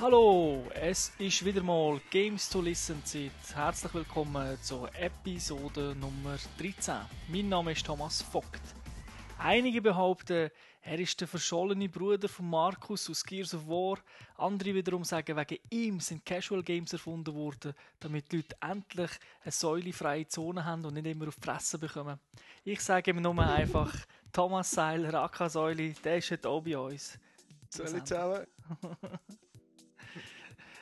Hallo, es ist wieder mal Games to Listen Zeit. Herzlich willkommen zur Episode Nummer 13. Mein Name ist Thomas Vogt. Einige behaupten, er ist der verschollene Bruder von Markus aus Gears of War. Andere wiederum sagen, wegen ihm sind Casual Games erfunden worden, damit die Leute endlich eine säulefreie Zone haben und nicht immer auf die Fresse bekommen. Ich sage ihm nur einfach, Thomas Seiler, AK Säuli, der ist heute auch bei uns. Salut zusammen.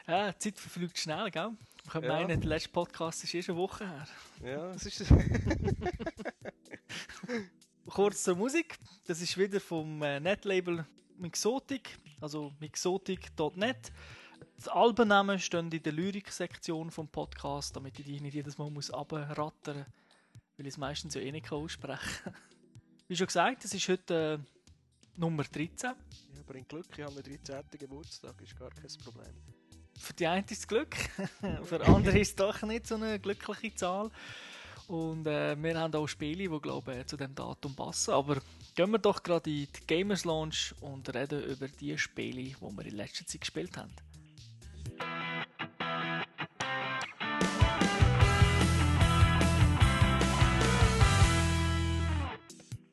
Ja, die Zeit verfliegt schnell, gell? Wir können Ja. meinen, der letzte Podcast ist erst eine Woche her. Ja, es ist Kurz zur Musik. Das ist wieder vom äh, Netlabel Mixotic, also mixotic.net. Die Albennamen stehen in der Lyrik-Sektion vom Podcast, damit ich die nicht jedes Mal muss runterrattern muss, weil ich es meistens ja eh nicht aussprechen kann. Wie schon gesagt, es ist heute äh, Nummer 13. Ja, bringt Glück, ich habe einen 13. Geburtstag, ist gar kein Problem. Für die einen ist es Glück, für andere ist es doch nicht so eine glückliche Zahl. Und äh, wir haben auch Spiele, die glaube zu dem Datum passen. Aber gehen wir doch gerade in die Gamers Launch und reden über die Spiele, die wir in letzter Zeit gespielt haben.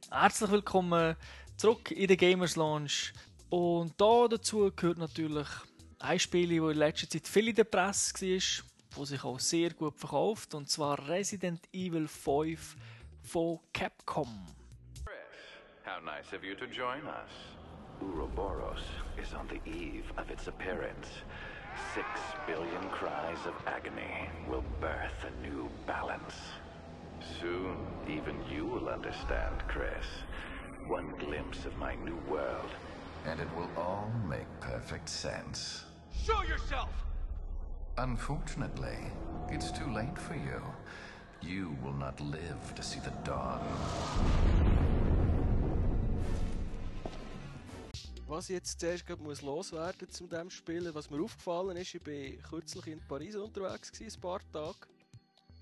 Herzlich willkommen zurück in der Gamers Launch. Und da dazu gehört natürlich ein Spiel, das in letzter Zeit viel in der Presse war, das sich auch sehr gut verkauft, und zwar Resident Evil 5 von Capcom. How nice of you to join us. Ouroboros is on the eve of its appearance. Six billion cries of agony will birth a new balance. Soon, even you will understand, Chris. One glimpse of my new world, and it will all make perfect sense. Show yourself! Unfortunately, it's too late for you. You will not live to see the dawn. Was ich jetzt zuerst muss loswerden zu dem Spielen, was mir aufgefallen ist, ich war kürzlich in Paris unterwegs, gewesen, ein paar Tage.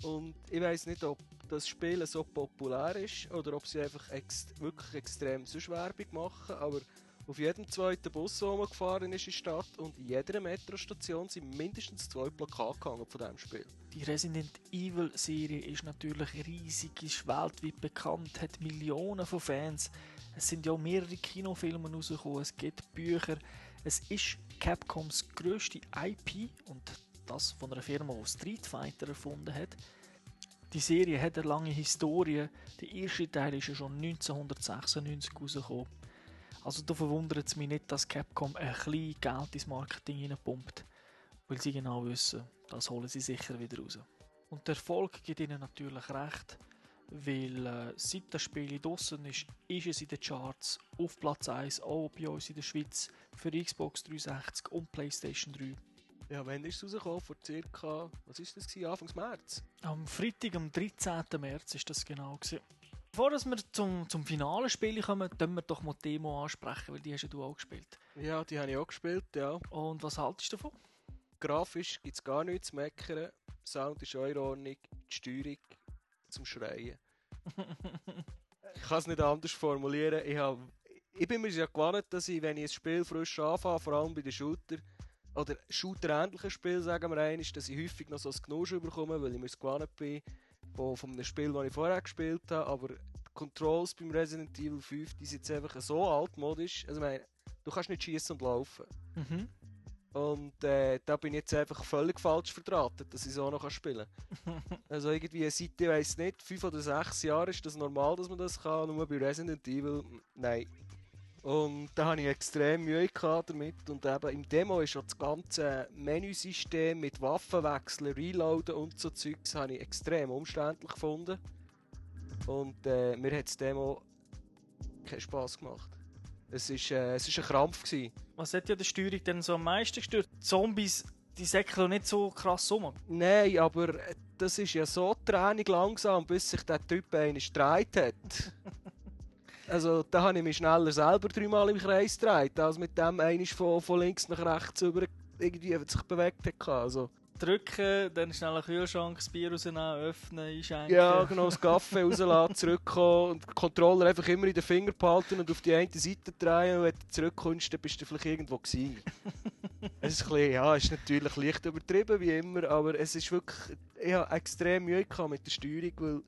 Und ich weiß nicht, ob das Spiel so populär ist oder ob sie einfach ex wirklich extrem so Werbung machen, aber auf jedem zweiten Bus, man gefahren ist in die Stadt und in jeder Metrostation sind mindestens zwei Plakate gehangen von diesem Spiel. Die Resident Evil Serie ist natürlich riesig, ist weltweit bekannt, hat Millionen von Fans. Es sind ja mehrere Kinofilme rausgekommen, es gibt Bücher. Es ist Capcoms grösste IP und das von einer Firma, die Street Fighter erfunden hat. Die Serie hat eine lange Historie. Der erste Teil ist ja schon 1996 rausgekommen. Also da verwundert es mich nicht, dass Capcom ein bisschen Geld ins Marketing reinpumpt, weil sie genau wissen, das holen sie sicher wieder raus. Und der Erfolg gibt ihnen natürlich recht, weil äh, seit das Spiel draussen ist, ist es in den Charts auf Platz 1, auch bei uns in der Schweiz, für Xbox 360 und Playstation 3. Ja, wann ist es rausgekommen? Vor circa, was ist das gewesen? Anfangs März? Am Freitag, am 13. März ist das genau gewesen. Bevor wir zum, zum finalen Spiel kommen, können wir doch mal die Demo ansprechen, weil die hast ja du auch gespielt. Ja, die habe ich auch gespielt, ja. Und was haltest du davon? Grafisch gibt es gar nichts zu meckern. Sound ist auch in Ordnung. Die Steuerung zum Schreien. ich kann es nicht anders formulieren. Ich, hab, ich bin mir ja gewohnt, dass ich, wenn ich ein Spiel frisch anfange, vor allem bei den Shooter, oder Shooter-ähnlichen Spielen, sagen wir einmal, dass ich häufig noch so ein Genusch bekomme, weil ich mir gewohnt bin von, von einem Spiel, das ich vorher gespielt habe. Aber die Controls beim Resident Evil 5, die sind jetzt einfach so altmodisch. Also, ich meine, du kannst nicht schießen und laufen. Mhm. Und äh, da bin ich jetzt einfach völlig falsch verdrahtet, dass ich so noch spielen kann. also irgendwie seit, ich weiss nicht, 5 oder 6 Jahren ist das normal, dass man das kann, nur bei Resident Evil, nein. Und da hatte ich extrem Mühe damit und eben im Demo ist schon das ganze Menüsystem mit Waffenwechseln, Reloaden und so Zeugs habe ich extrem umständlich gefunden. Und äh, mir hat das Demo keinen Spass gemacht. Es ist, äh, es ist ein Krampf gewesen. Was hat ja die Steuerung denn so am meisten gestört? Die Zombies, die säckeln nicht so krass um. Nein, aber äh, das ist ja so Training langsam, bis sich der Typ einen gedreht hat. Also da habe ich mich schneller selber dreimal im Kreis gedreht, als mit dem einer von, von links nach rechts über irgendwie sich bewegt hat. Also drücken, dann schnell einen Kühlschrank, das Bier rausnehmen, öffnen, einschenken. Ja, genau, das Kaffee rauslassen, zurückkommen und den Controller einfach immer in den Finger behalten und auf die eine Seite drehen und wenn du zurückkommst, dann bist du vielleicht irgendwo gewesen. es ist ein bisschen, ja, ist natürlich leicht übertrieben, wie immer, aber es ist wirklich, ich habe extrem Mühe gehabt mit der Steuerung, weil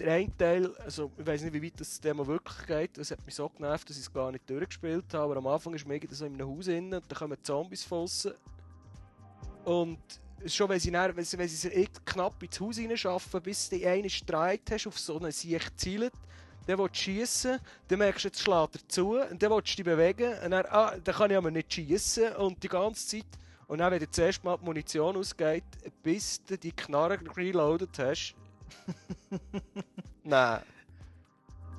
der eine Teil, also ich weiß nicht, wie weit das Thema wirklich geht, es hat mich so genervt, dass ich es gar nicht durchgespielt habe, aber am Anfang ist irgendwie so in einem Haus innen und dann kommen Zombies fossen. Und schon wenn sie, dann, wenn sie, wenn sie sich knapp ins Haus reinschaffen, bis du einen Streit hast, auf so einen Sieg zielt, dann willst schiessen, dann merkst du, jetzt schlägt er zu, und dann willst du dich bewegen, und dann, ah, dann kann ich aber nicht schiessen, und die ganze Zeit, und dann, wenn dir zuerst mal die Munition ausgeht, bis du die Knarre reloaded hast, nein.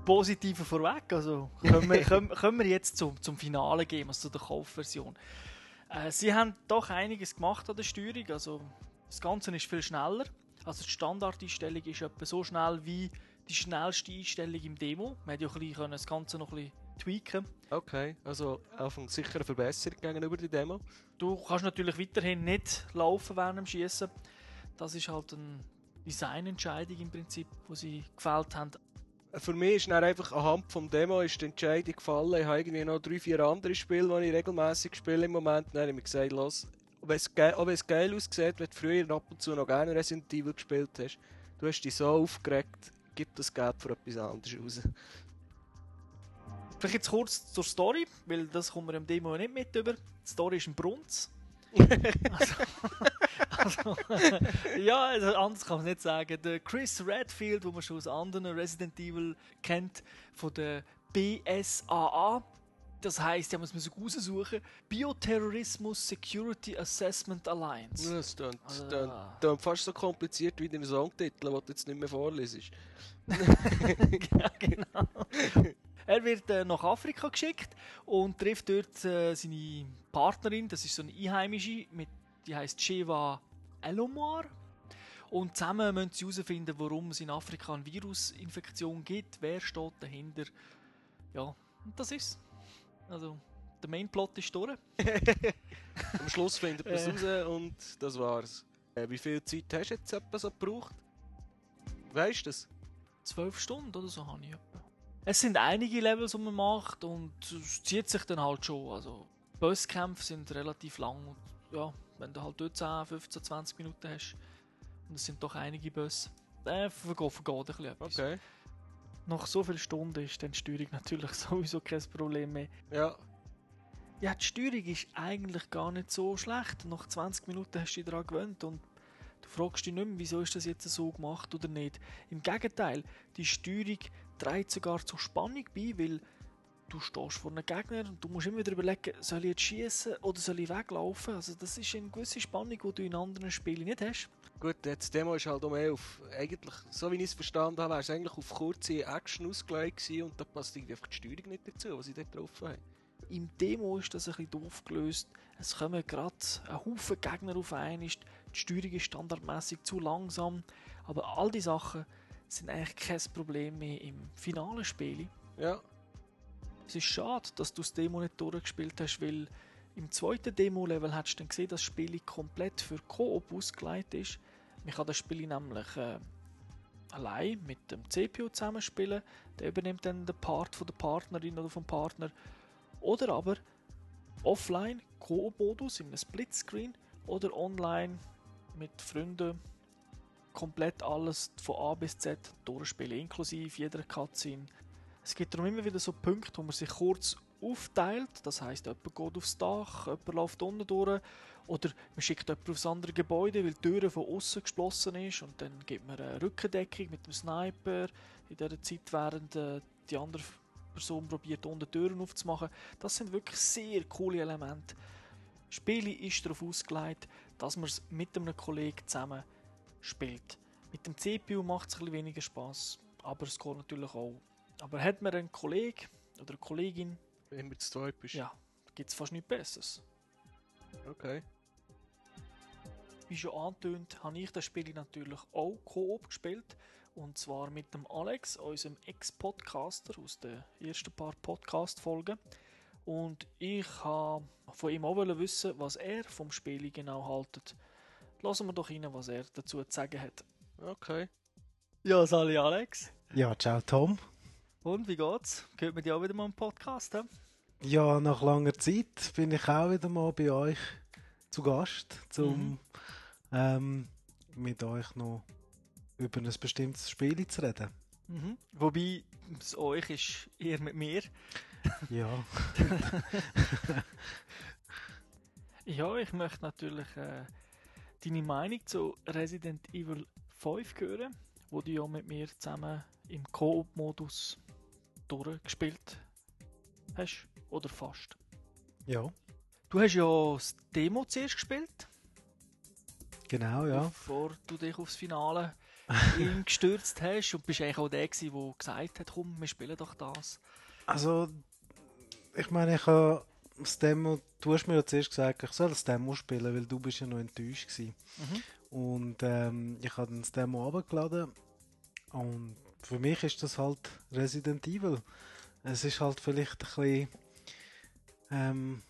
Positive vorweg, also können wir, können, können wir jetzt zum, zum Finale gehen, also zu der Kaufversion. Äh, sie haben doch einiges gemacht an der Steuerung, also das Ganze ist viel schneller. Also die Standardeinstellung ist etwa so schnell wie die schnellste Einstellung im Demo. Man hätte ja ein bisschen das Ganze noch ein bisschen tweaken Okay, also sicher eine Verbesserung gegenüber der Demo. Du kannst natürlich weiterhin nicht laufen während dem Schießen. Das ist halt eine Designentscheidung im Prinzip, die sie gefällt haben. Für mich ist dann einfach anhand vom Demo ist die Entscheidung gefallen. Ich habe irgendwie noch drei, vier andere Spiele, die ich regelmäßig spiele im Moment. Dann habe ich mir gesagt, los, auch wenn es, geil aussieht, wenn du früher ab und zu noch gerne Resident Evil gespielt hast, du hast dich so aufgeregt, gib das Geld für etwas anderes raus. Vielleicht jetzt kurz zur Story, weil das kommen wir im Demo nicht mit über. Die Story ist ein Brunz. Also, also, ja, also anders kann man es nicht sagen. Der Chris Redfield, den man schon aus anderen Resident Evil kennt, von der BSAA. Das heisst, ja, muss man sich raussuchen. Bioterrorismus Security Assessment Alliance. Das klingt, Also, klingt, klingt fast so kompliziert wie dein Songtitel, den du jetzt nicht mehr vorlesest. ja, genau. Er wird äh, nach Afrika geschickt und trifft dort äh, seine Partnerin, das ist so eine Einheimische, mit, die heißt Sheva Elomar. Und zusammen müssen sie herausfinden, warum es in Afrika eine Virusinfektion gibt, wer steht dahinter. Ja, und das ist Also, der Mainplot ist durch. Am Schluss findet man es raus und das war's. Äh, wie viel Zeit hast du jetzt etwa so gebraucht? Weißt du das? Zwölf Stunden oder so habe ich etwa. Es sind einige Levels, die man macht und es zieht sich dann halt schon. Also, Bosskämpfe sind relativ lang und ja, wenn du halt dort 10, 15, 20 Minuten hast und es sind doch einige Bosse, äh, vergeht, vergeht ein bisschen etwas. Okay. Nach so vielen Stunden ist dann die Steuerung natürlich sowieso kein Problem mehr. Ja, Ja, die Steuerung ist eigentlich gar nicht so schlecht. Nach 20 Minuten hast du dich daran gewöhnt und du fragst dich nicht mehr, wieso ist das jetzt so gemacht oder nicht. Im Gegenteil, die Steuerung trägt sogar zur Spannung bei, weil du stehst vor einem Gegner und du musst immer wieder überlegen, soll ich jetzt schießen oder soll ich weglaufen? Also das ist eine gewisse Spannung, die du in anderen Spielen nicht hast. gut, jetzt Demo ist halt um 11. Eigentlich, so wie ich es verstanden habe, wäre es eigentlich auf kurze Action ausgelegt und da passt irgendwie einfach die Steuerung nicht dazu, was sie dort drauf haben. Im Demo ist das ein bisschen doof gelöst. Es kommen gerade ein Haufen Gegner auf einen. Die Steuerung ist standardmäßig zu langsam. Aber all die Sachen sind eigentlich kein Problem mehr im finalen Spiel. Ja, Es ist schade, dass du das Demo nicht durchgespielt hast, weil im zweiten Demo-Level hast du dann gesehen, dass das Spiel komplett für Koop ausgelegt ist. Man kann das Spiel nämlich äh, allein mit dem CPU zusammenspielen. Der übernimmt dann den Part von der Partnerin oder vom Partner. Oder aber offline, Koop-Modus in einem Splitscreen oder online mit Freunden komplett alles von A bis Z durchspielen, inklusive jeder Cutscene. Es gibt darum immer wieder so Punkte, wo man sich kurz aufteilt. Das heißt, jemand geht aufs Dach, jemand läuft unten durch. Oder man schickt jemanden aufs andere Gebäude, weil die Tür von außen geschlossen ist. Und dann gibt man eine Rückendeckung mit dem Sniper. In dieser Zeit, während äh, die andere Person probiert, unten Türen aufzumachen. Das sind wirklich sehr coole Elemente. Das Spiel ist darauf ausgelegt, dass man es mit einem Kollegen zusammen spielt. Mit dem CPU macht es ein bisschen weniger Spaß, aber es geht natürlich auch. Aber hat man einen Kollegen oder eine Kollegin, wenn du zu zweit bist. ja, gibt es fast nichts Besseres. Okay. Wie schon angetönt, habe ich das Spiel natürlich auch Koop gespielt. Und zwar mit dem Alex, unserem Ex-Podcaster aus den ersten paar Podcast-Folgen. Und ich habe von ihm auch wissen, was er vom Spiel genau haltet. Lassen wir doch rein, was er dazu zu sagen hat. Okay. Ja, Sali Alex. Ja, ciao Tom. Und wie geht's? Gehört mir dich auch wieder mal im Podcast? He? Ja, nach langer Zeit bin ich auch wieder mal bei euch zu Gast, um ähm, mit euch noch über ein bestimmtes Spiel zu reden. Mhm. Wobei, es euch ist eher mit mir. Ja, Ja, ich möchte natürlich äh, deine Meinung zu Resident Evil 5 hören, wo du ja mit mir zusammen im Koop-Modus durchgespielt hast. Oder fast. ja, Du hast ja das Demo zuerst gespielt, genau, ja. bevor du dich aufs Finale gestürzt hast und bist eigentlich auch der der gesagt hat, komm, wir spielen doch das. Also, ich meine, ich habe das Demo, du hast mir ja zuerst gesagt, ich soll das Demo spielen, weil du bist ja noch enttäuscht gewesen. Und ähm, ich habe dann das Demo runtergeladen und für mich ist das halt Resident Evil. Es ist halt vielleicht ein bisschen, ähm,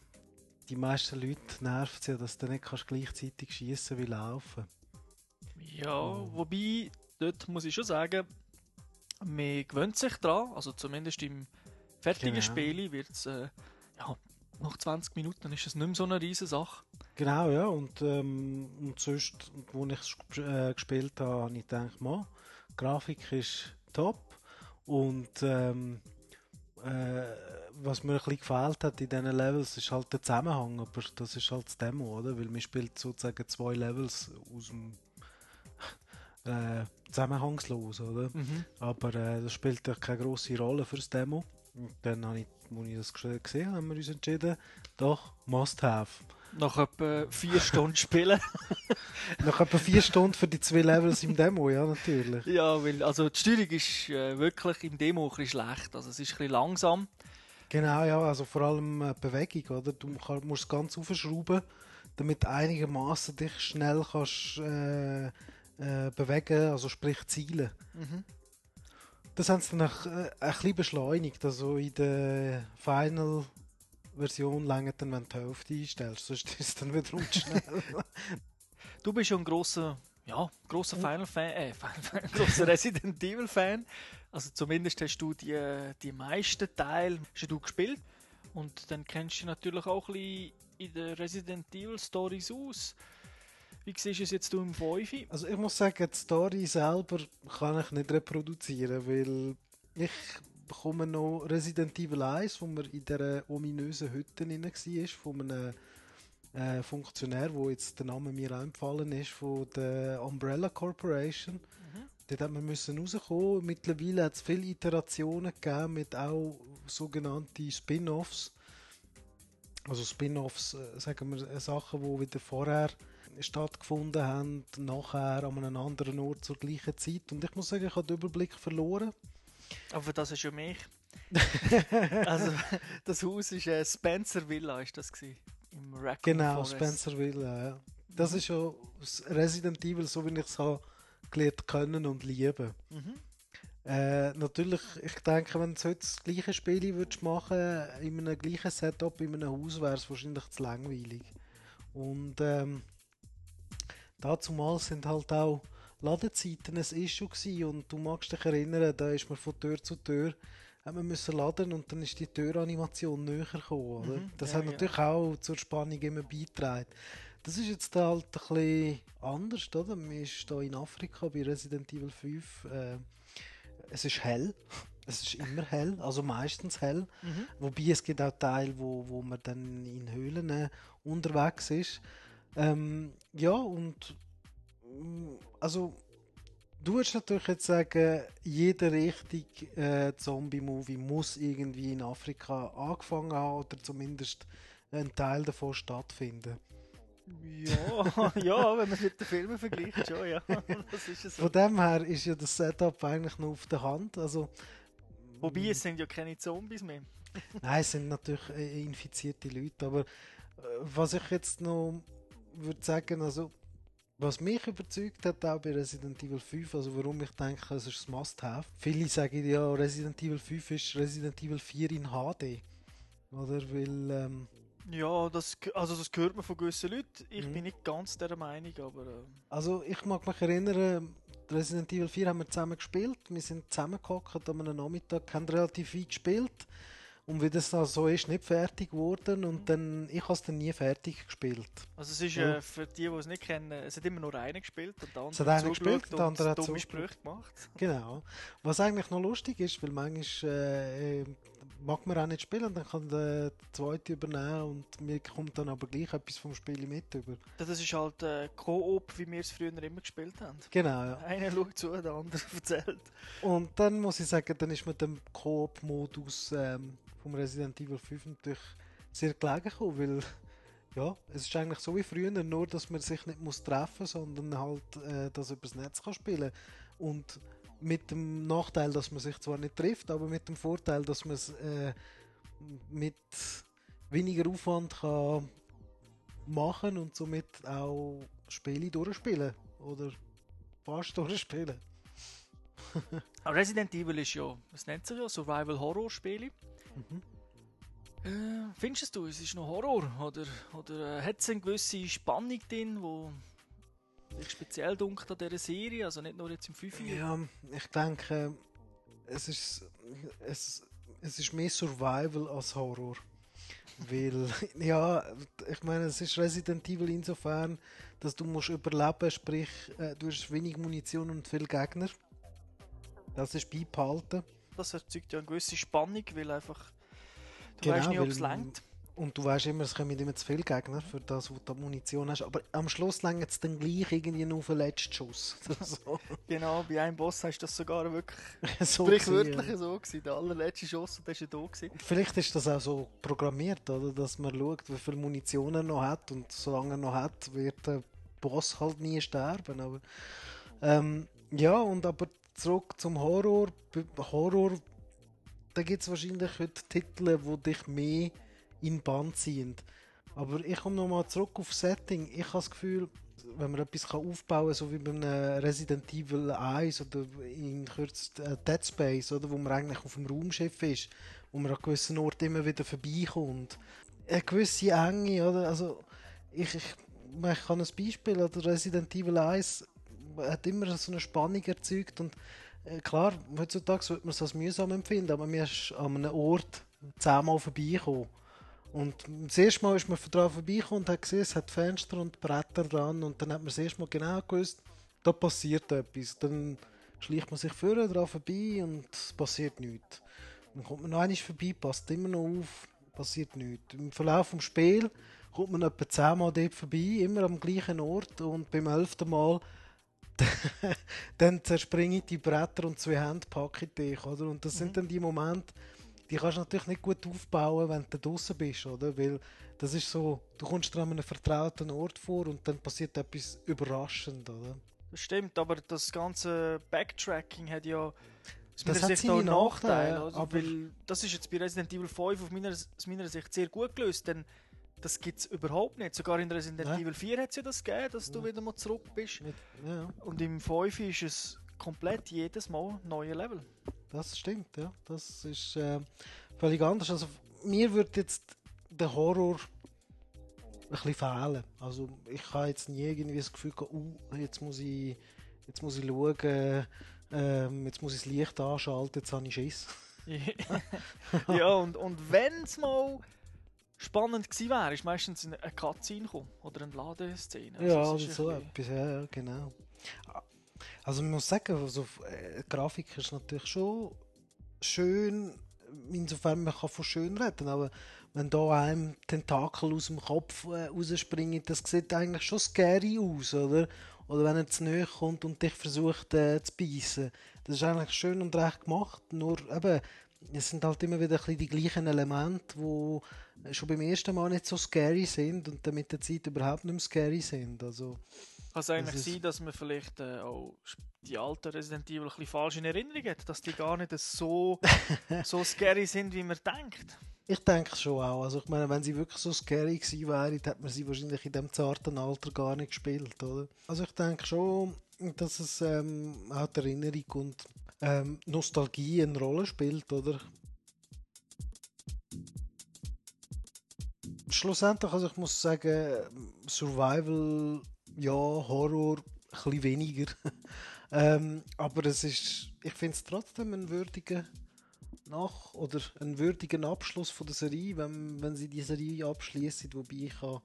die meisten Leute nervt es ja, dass du nicht kannst gleichzeitig schießen wie laufen. Ja, wobei, dort muss ich schon sagen, man gewöhnt sich dran, also zumindest im fertigen Genau. Spiel wird es, äh, ja, nach 20 Minuten ist es nicht mehr so eine riesige Sache. Genau, ja. Und, ähm, und sonst, wo ich es äh, gespielt habe, habe ich gedacht, die Grafik ist top. Und ähm, äh, was mir ein bisschen gefehlt hat in diesen Levels, ist halt der Zusammenhang. Aber das ist halt das Demo, oder? Weil man spielt sozusagen zwei Levels aus dem äh, zusammenhangslos, oder? Aber äh, das spielt ja keine grosse Rolle fürs Demo. Und dann habe ich, als ich das ges- gesehen habe, haben wir uns entschieden, doch, must have. Nach etwa vier Stunden Spielen. Nach etwa vier Stunden für die zwei Levels im Demo, ja, natürlich. ja, weil, also die Steuerung ist äh, wirklich im Demo ein bisschen schlecht, also es ist ein bisschen langsam. Genau, ja, also vor allem äh, Bewegung, oder? Du kann- musst ganz aufschrauben, damit einigermaßen dich schnell kannst äh, äh, bewegen, also sprich zielen. Das haben sie dann auch, äh, ein bisschen beschleunigt, also in der Final Version länger dann, wenn du die Hälfte einstellst, sonst ist es dann wieder schnell. Du bist ja ein grosser, ja, grosser Final Fan, äh, Final Fan, grosser Resident Evil Fan. Also zumindest hast du die, die meisten Teile hast du gespielt. Und dann kennst du natürlich auch ein bisschen in den Resident Evil Stories aus. Wie siehst du es jetzt du im 5? Also ich muss sagen, die Story selber kann ich nicht reproduzieren, weil ich bekomme noch Resident Evil 1, wo man in dieser ominösen Hütte drin war, von einem äh, Funktionär, wo jetzt der Name mir empfallen ist, von der Umbrella Corporation. Dort hat man müssen rauskommen. Mittlerweile hat es viele Iterationen gegeben mit auch sogenannten Spin-Offs. Also Spin-offs, äh, sagen wir, äh, Sachen, die wieder vorher stattgefunden haben, nachher an einem anderen Ort zur gleichen Zeit. Und ich muss sagen, ich habe den Überblick verloren. Aber das ist ja mich. also, das Haus ist äh, Spencer Villa, ist das gewesen, Im Raccoon Genau, Forest. Spencerville. Ja. Das ist ja Resident Evil, so wie ich es habe gelernt können und lieben. Mhm. Äh, natürlich, ich denke, wenn du heute das gleiche Spiel würdest machen, in einem gleichen Setup, in einem Haus, wäre es wahrscheinlich zu langweilig. Und ähm, dazu mal sind halt auch Ladezeiten ein Issue gewesen und du magst dich erinnern, da ist man von Tür zu Tür hat man müssen laden und dann ist die Türanimation näher gekommen, oder? Mhm, Das ja, hat ja. natürlich auch zur Spannung immer beigetragen. Das ist jetzt halt ein bisschen anders, oder? Man ist hier in Afrika bei Resident Evil 5. Äh, es ist hell. Es ist immer hell, also meistens hell. Mhm. Wobei es gibt auch Teile, wo, wo man dann in Höhlen äh, unterwegs ist. Ähm, ja, und mm, also du würdest natürlich jetzt sagen, jeder richtige äh, Zombie-Movie muss irgendwie in Afrika angefangen haben oder zumindest ein Teil davon stattfinden. Ja, ja, wenn man es mit den Filmen vergleicht, schon, ja. Das ist es so. Von dem her ist ja das Setup eigentlich noch auf der Hand. Also, Wobei, es sind ja keine Zombies mehr. Nein, es sind natürlich äh, infizierte Leute, aber äh, was ich jetzt noch würde sagen, also was mich überzeugt hat auch bei Resident Evil 5, also warum ich denke, es ist ein Must-Have. Viele sagen ja, Resident Evil 5 ist Resident Evil 4 in HD. Oder? Weil, ähm, Ja, das, also das hört man von gewissen Leuten. Ich Mhm. bin nicht ganz der Meinung, aber äh, Also ich mag mich erinnern, Resident Evil 4 haben wir zusammen gespielt. Wir sind zusammengehockt an einem Nachmittag, haben relativ weit gespielt. Und wie das dann so ist, nicht fertig geworden. Und dann, ich habe es dann nie fertig gespielt. also es ist Ja. äh, für die, die es nicht kennen, es hat immer nur einer gespielt und der Es andere hat einer zugeschaut gespielt, der andere hat dumme. Sprüche gemacht. Genau. Was eigentlich noch lustig ist, weil manchmal äh, äh, mag man auch nicht spielen, dann kann der zweite übernehmen und mir kommt dann aber gleich etwas vom Spiel mit über. Das ist halt äh, Koop, wie wir es früher immer gespielt haben. Genau, ja. Einer schaut zu, der andere erzählt. Und dann muss ich sagen, dann ist mit dem Koop-Modus ähm, vom Resident Evil 5 natürlich sehr gelegen gekommen, weil ja, es ist eigentlich so wie früher, nur dass man sich nicht muss treffen sondern halt äh, das übers Netz kann spielen und mit dem Nachteil, dass man sich zwar nicht trifft, aber mit dem Vorteil, dass man es äh, mit weniger Aufwand kann machen und somit auch Spiele durchspielen oder fast durchspielen. Resident Evil ist ja, es nennt sich ja Survival-Horror-Spiele. Mhm. Äh, findest du, es ist noch Horror? Oder, oder äh, hat es eine gewisse Spannung drin, wo dich speziell dunkelt an dieser Serie? Also nicht nur jetzt im 5 Ja, ich denke, es ist, es, es ist mehr Survival als Horror. Weil, ja, ich meine, es ist Resident Evil insofern, dass du musst überleben, sprich, äh, du hast wenig Munition und viel Gegner. Das ist beibehalten. Das erzeugt ja eine gewisse Spannung, weil einfach du Genau, weißt nicht, ob es längt. Und du weißt immer, es kommen immer zu viele Gegner für das, wo du Munition hast. Aber am Schluss längt es dann gleich irgendwie nur auf den letzten Schuss. so, Genau, bei einem Boss hast du das sogar wirklich so sprichwörtlich gewesen, ja. so gewesen. Der allerletzte Schuss und der ist ja da gewesen. Vielleicht ist das auch so programmiert, oder? dass man schaut, wie viel Munition er noch hat und solange er noch hat, wird der Boss halt nie sterben. Aber, ähm, ja, und aber zurück zum Horror. Horror, da gibt es wahrscheinlich heute Titel, die dich mehr in Bann ziehen. Aber ich komme nochmal zurück auf Setting. Ich habe das Gefühl, wenn man etwas aufbauen kann, so wie bei einem Resident Evil 1 oder in Kürze äh, Dead Space, oder, wo man eigentlich auf dem Raumschiff ist, wo man an gewissen Orten immer wieder vorbeikommt. Eine gewisse Enge, oder? Also, ich, ich, ich kann ein Beispiel, oder Resident Evil 1 hat immer so eine Spannung erzeugt und äh, klar, heutzutage wird man es als mühsam empfinden, aber mir ist an einem Ort zehnmal vorbeigekommen. Und das erste Mal ist man daran vorbeigekommen und hat gesehen, es hat Fenster und Bretter dran und dann hat man das erste Mal genau gewusst, da passiert etwas. Dann schleicht man sich vorne dran vorbei und es passiert nichts. Dann kommt man noch einmal vorbei, passt immer noch auf, passiert nichts. Im Verlauf des Spiels kommt man etwa zehnmal dort vorbei, immer am gleichen Ort und beim elften Mal dann zerspringe ich die Bretter und zwei Hände packe ich dich, oder? Und das sind dann die Momente, die kannst du natürlich nicht gut aufbauen, wenn du draußen bist, oder? Weil das ist so, du kommst an einem vertrauten Ort vor und dann passiert etwas überraschend, oder? Das stimmt, aber das ganze Backtracking hat ja aus Das meiner hat Sicht auch einen Nachteil. Nachteile, Also, aber- weil das ist jetzt bei Resident Evil 5 auf meiner, aus meiner Sicht sehr gut gelöst, denn das gibt es überhaupt nicht. Sogar in Resident Nein. Evil 4 hat es ja das gegeben, dass du wieder mal zurück bist. Ja, Und im 5 ist es komplett jedes Mal ein neuer Level. das stimmt, ja. Das ist äh, völlig anders. Also mir würde jetzt der Horror ein bisschen fehlen. Also ich habe jetzt nie irgendwie das Gefühl gehabt, uh, jetzt muss ich, jetzt muss ich schauen, ähm, jetzt muss ich das Licht anschalten, jetzt habe ich Schiss. ja, und, und wenn es mal spannend gewesen wäre, ist meistens eine Cutscene gekommen oder eine Ladeszene. Also ja, ist so etwas, ja, genau. Also man muss sagen, also, äh, Grafik ist natürlich schon schön, insofern man kann von schön reden, aber wenn da einem Tentakel aus dem Kopf äh, rausspringen, das sieht eigentlich schon scary aus, oder? Oder wenn er zu nahe kommt und dich versucht äh, zu beißen. Das ist eigentlich schön und recht gemacht, nur eben, es sind halt immer wieder ein bisschen die gleichen Elemente, die schon beim ersten Mal nicht so scary sind und dann mit der Zeit überhaupt nicht mehr scary sind. Also, Kann es eigentlich Das sein, dass man vielleicht äh, auch die alten Resident Evil ein bisschen falsch in Erinnerung hat, dass die gar nicht so, so scary sind, wie man denkt? ich denke schon auch. Also ich meine, wenn sie wirklich so scary gewesen wären, hätte man sie wahrscheinlich in dem zarten Alter gar nicht gespielt, oder? Also ich denke schon, dass es ähm, auch die Erinnerung und ähm, Nostalgie eine Rolle spielt, oder? Schlussendlich, also ich muss sagen, Survival, ja, Horror, ein bisschen weniger. ähm, aber es ist, ich finde es trotzdem ein würdiger nach oder einen würdigen Abschluss von der Serie, wenn, wenn sie die Serie abschließen, wobei ich habe,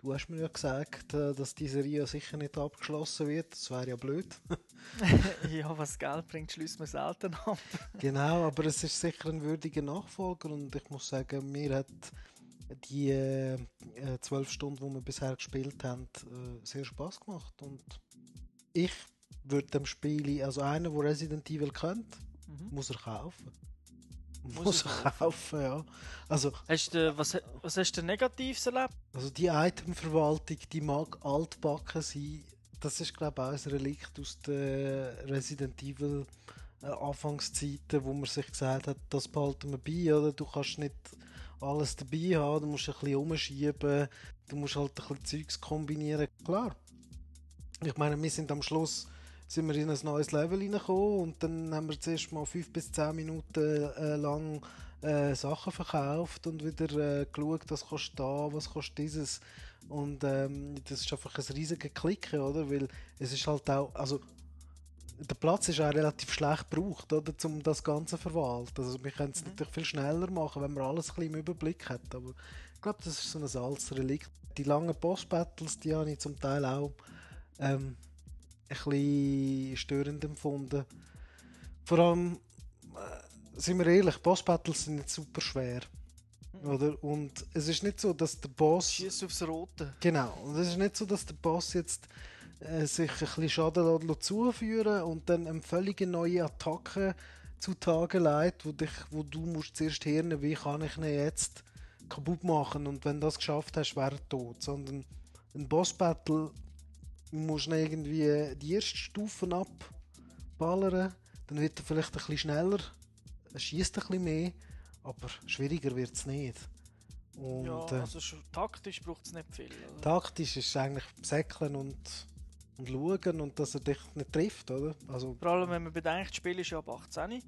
du hast mir ja gesagt, äh, dass die Serie sicher nicht abgeschlossen wird, das wäre ja blöd. ja, was Geld bringt, schließt man selten ab. genau, aber es ist sicher ein würdiger Nachfolger und ich muss sagen, mir hat die äh, zwölf Stunden, die wir bisher gespielt haben, äh, sehr Spaß gemacht und ich würde dem Spiel, also einer, der Resident Evil kennt, mhm. muss er kaufen. Muss, muss er kaufen, ja. Also, hast du, was, was hast du Negatives erlebt? Also die Itemverwaltung, die mag altbacken sein. Das ist glaube ich auch ein Relikt aus der Resident Evil äh, Anfangszeiten, wo man sich gesagt hat, das behalten wir bei, oder? Du kannst nicht alles dabei haben, du musst ein bisschen umschieben, du musst halt ein bisschen Zeugs kombinieren. Klar. Ich meine, wir sind am Schluss sind wir in ein neues Level reingekommen und dann haben wir zuerst mal 5 bis 10 Minuten äh, lang äh, Sachen verkauft und wieder äh, geschaut, was kostet da, was kostet dieses. Und ähm, das ist einfach ein riesiger Klick, oder? Weil es ist halt auch, also der Platz ist auch relativ schlecht gebraucht, oder, um das Ganze zu verwalten. Also wir können es mhm. natürlich viel schneller machen, wenn man alles ein bisschen im Überblick hat, aber ich glaube, das ist so ein altes Relikt. Die langen Boss-Battles, die habe ich zum Teil auch ähm, ein bisschen störend empfunden. Vor allem, äh, sind wir ehrlich, Boss-Battles sind nicht super schwer. Mhm. Oder? Und es ist nicht so, dass der Boss. Schießt aufs Rote. Genau. Und es ist nicht so, dass der Boss jetzt äh, sich ein bisschen Schaden zuführen und dann eine völlig neue Attacke zutage leitet, wo, dich, wo du musst zuerst hören, wie kann ich ihn jetzt kaputt machen und wenn du das geschafft hast, wäre er tot. Sondern ein Boss-Battle musst du irgendwie die ersten Stufen abballern, dann wird er vielleicht ein bisschen schneller, er schießt ein bisschen mehr, aber schwieriger wird es nicht. Und, ja, äh, also taktisch braucht es nicht viel. Oder? Taktisch ist es eigentlich säckeln und schauen und dass er dich nicht trifft, oder? Also, Vor allem, wenn man bedenkt, das Spiel ist ja ab 18, mhm.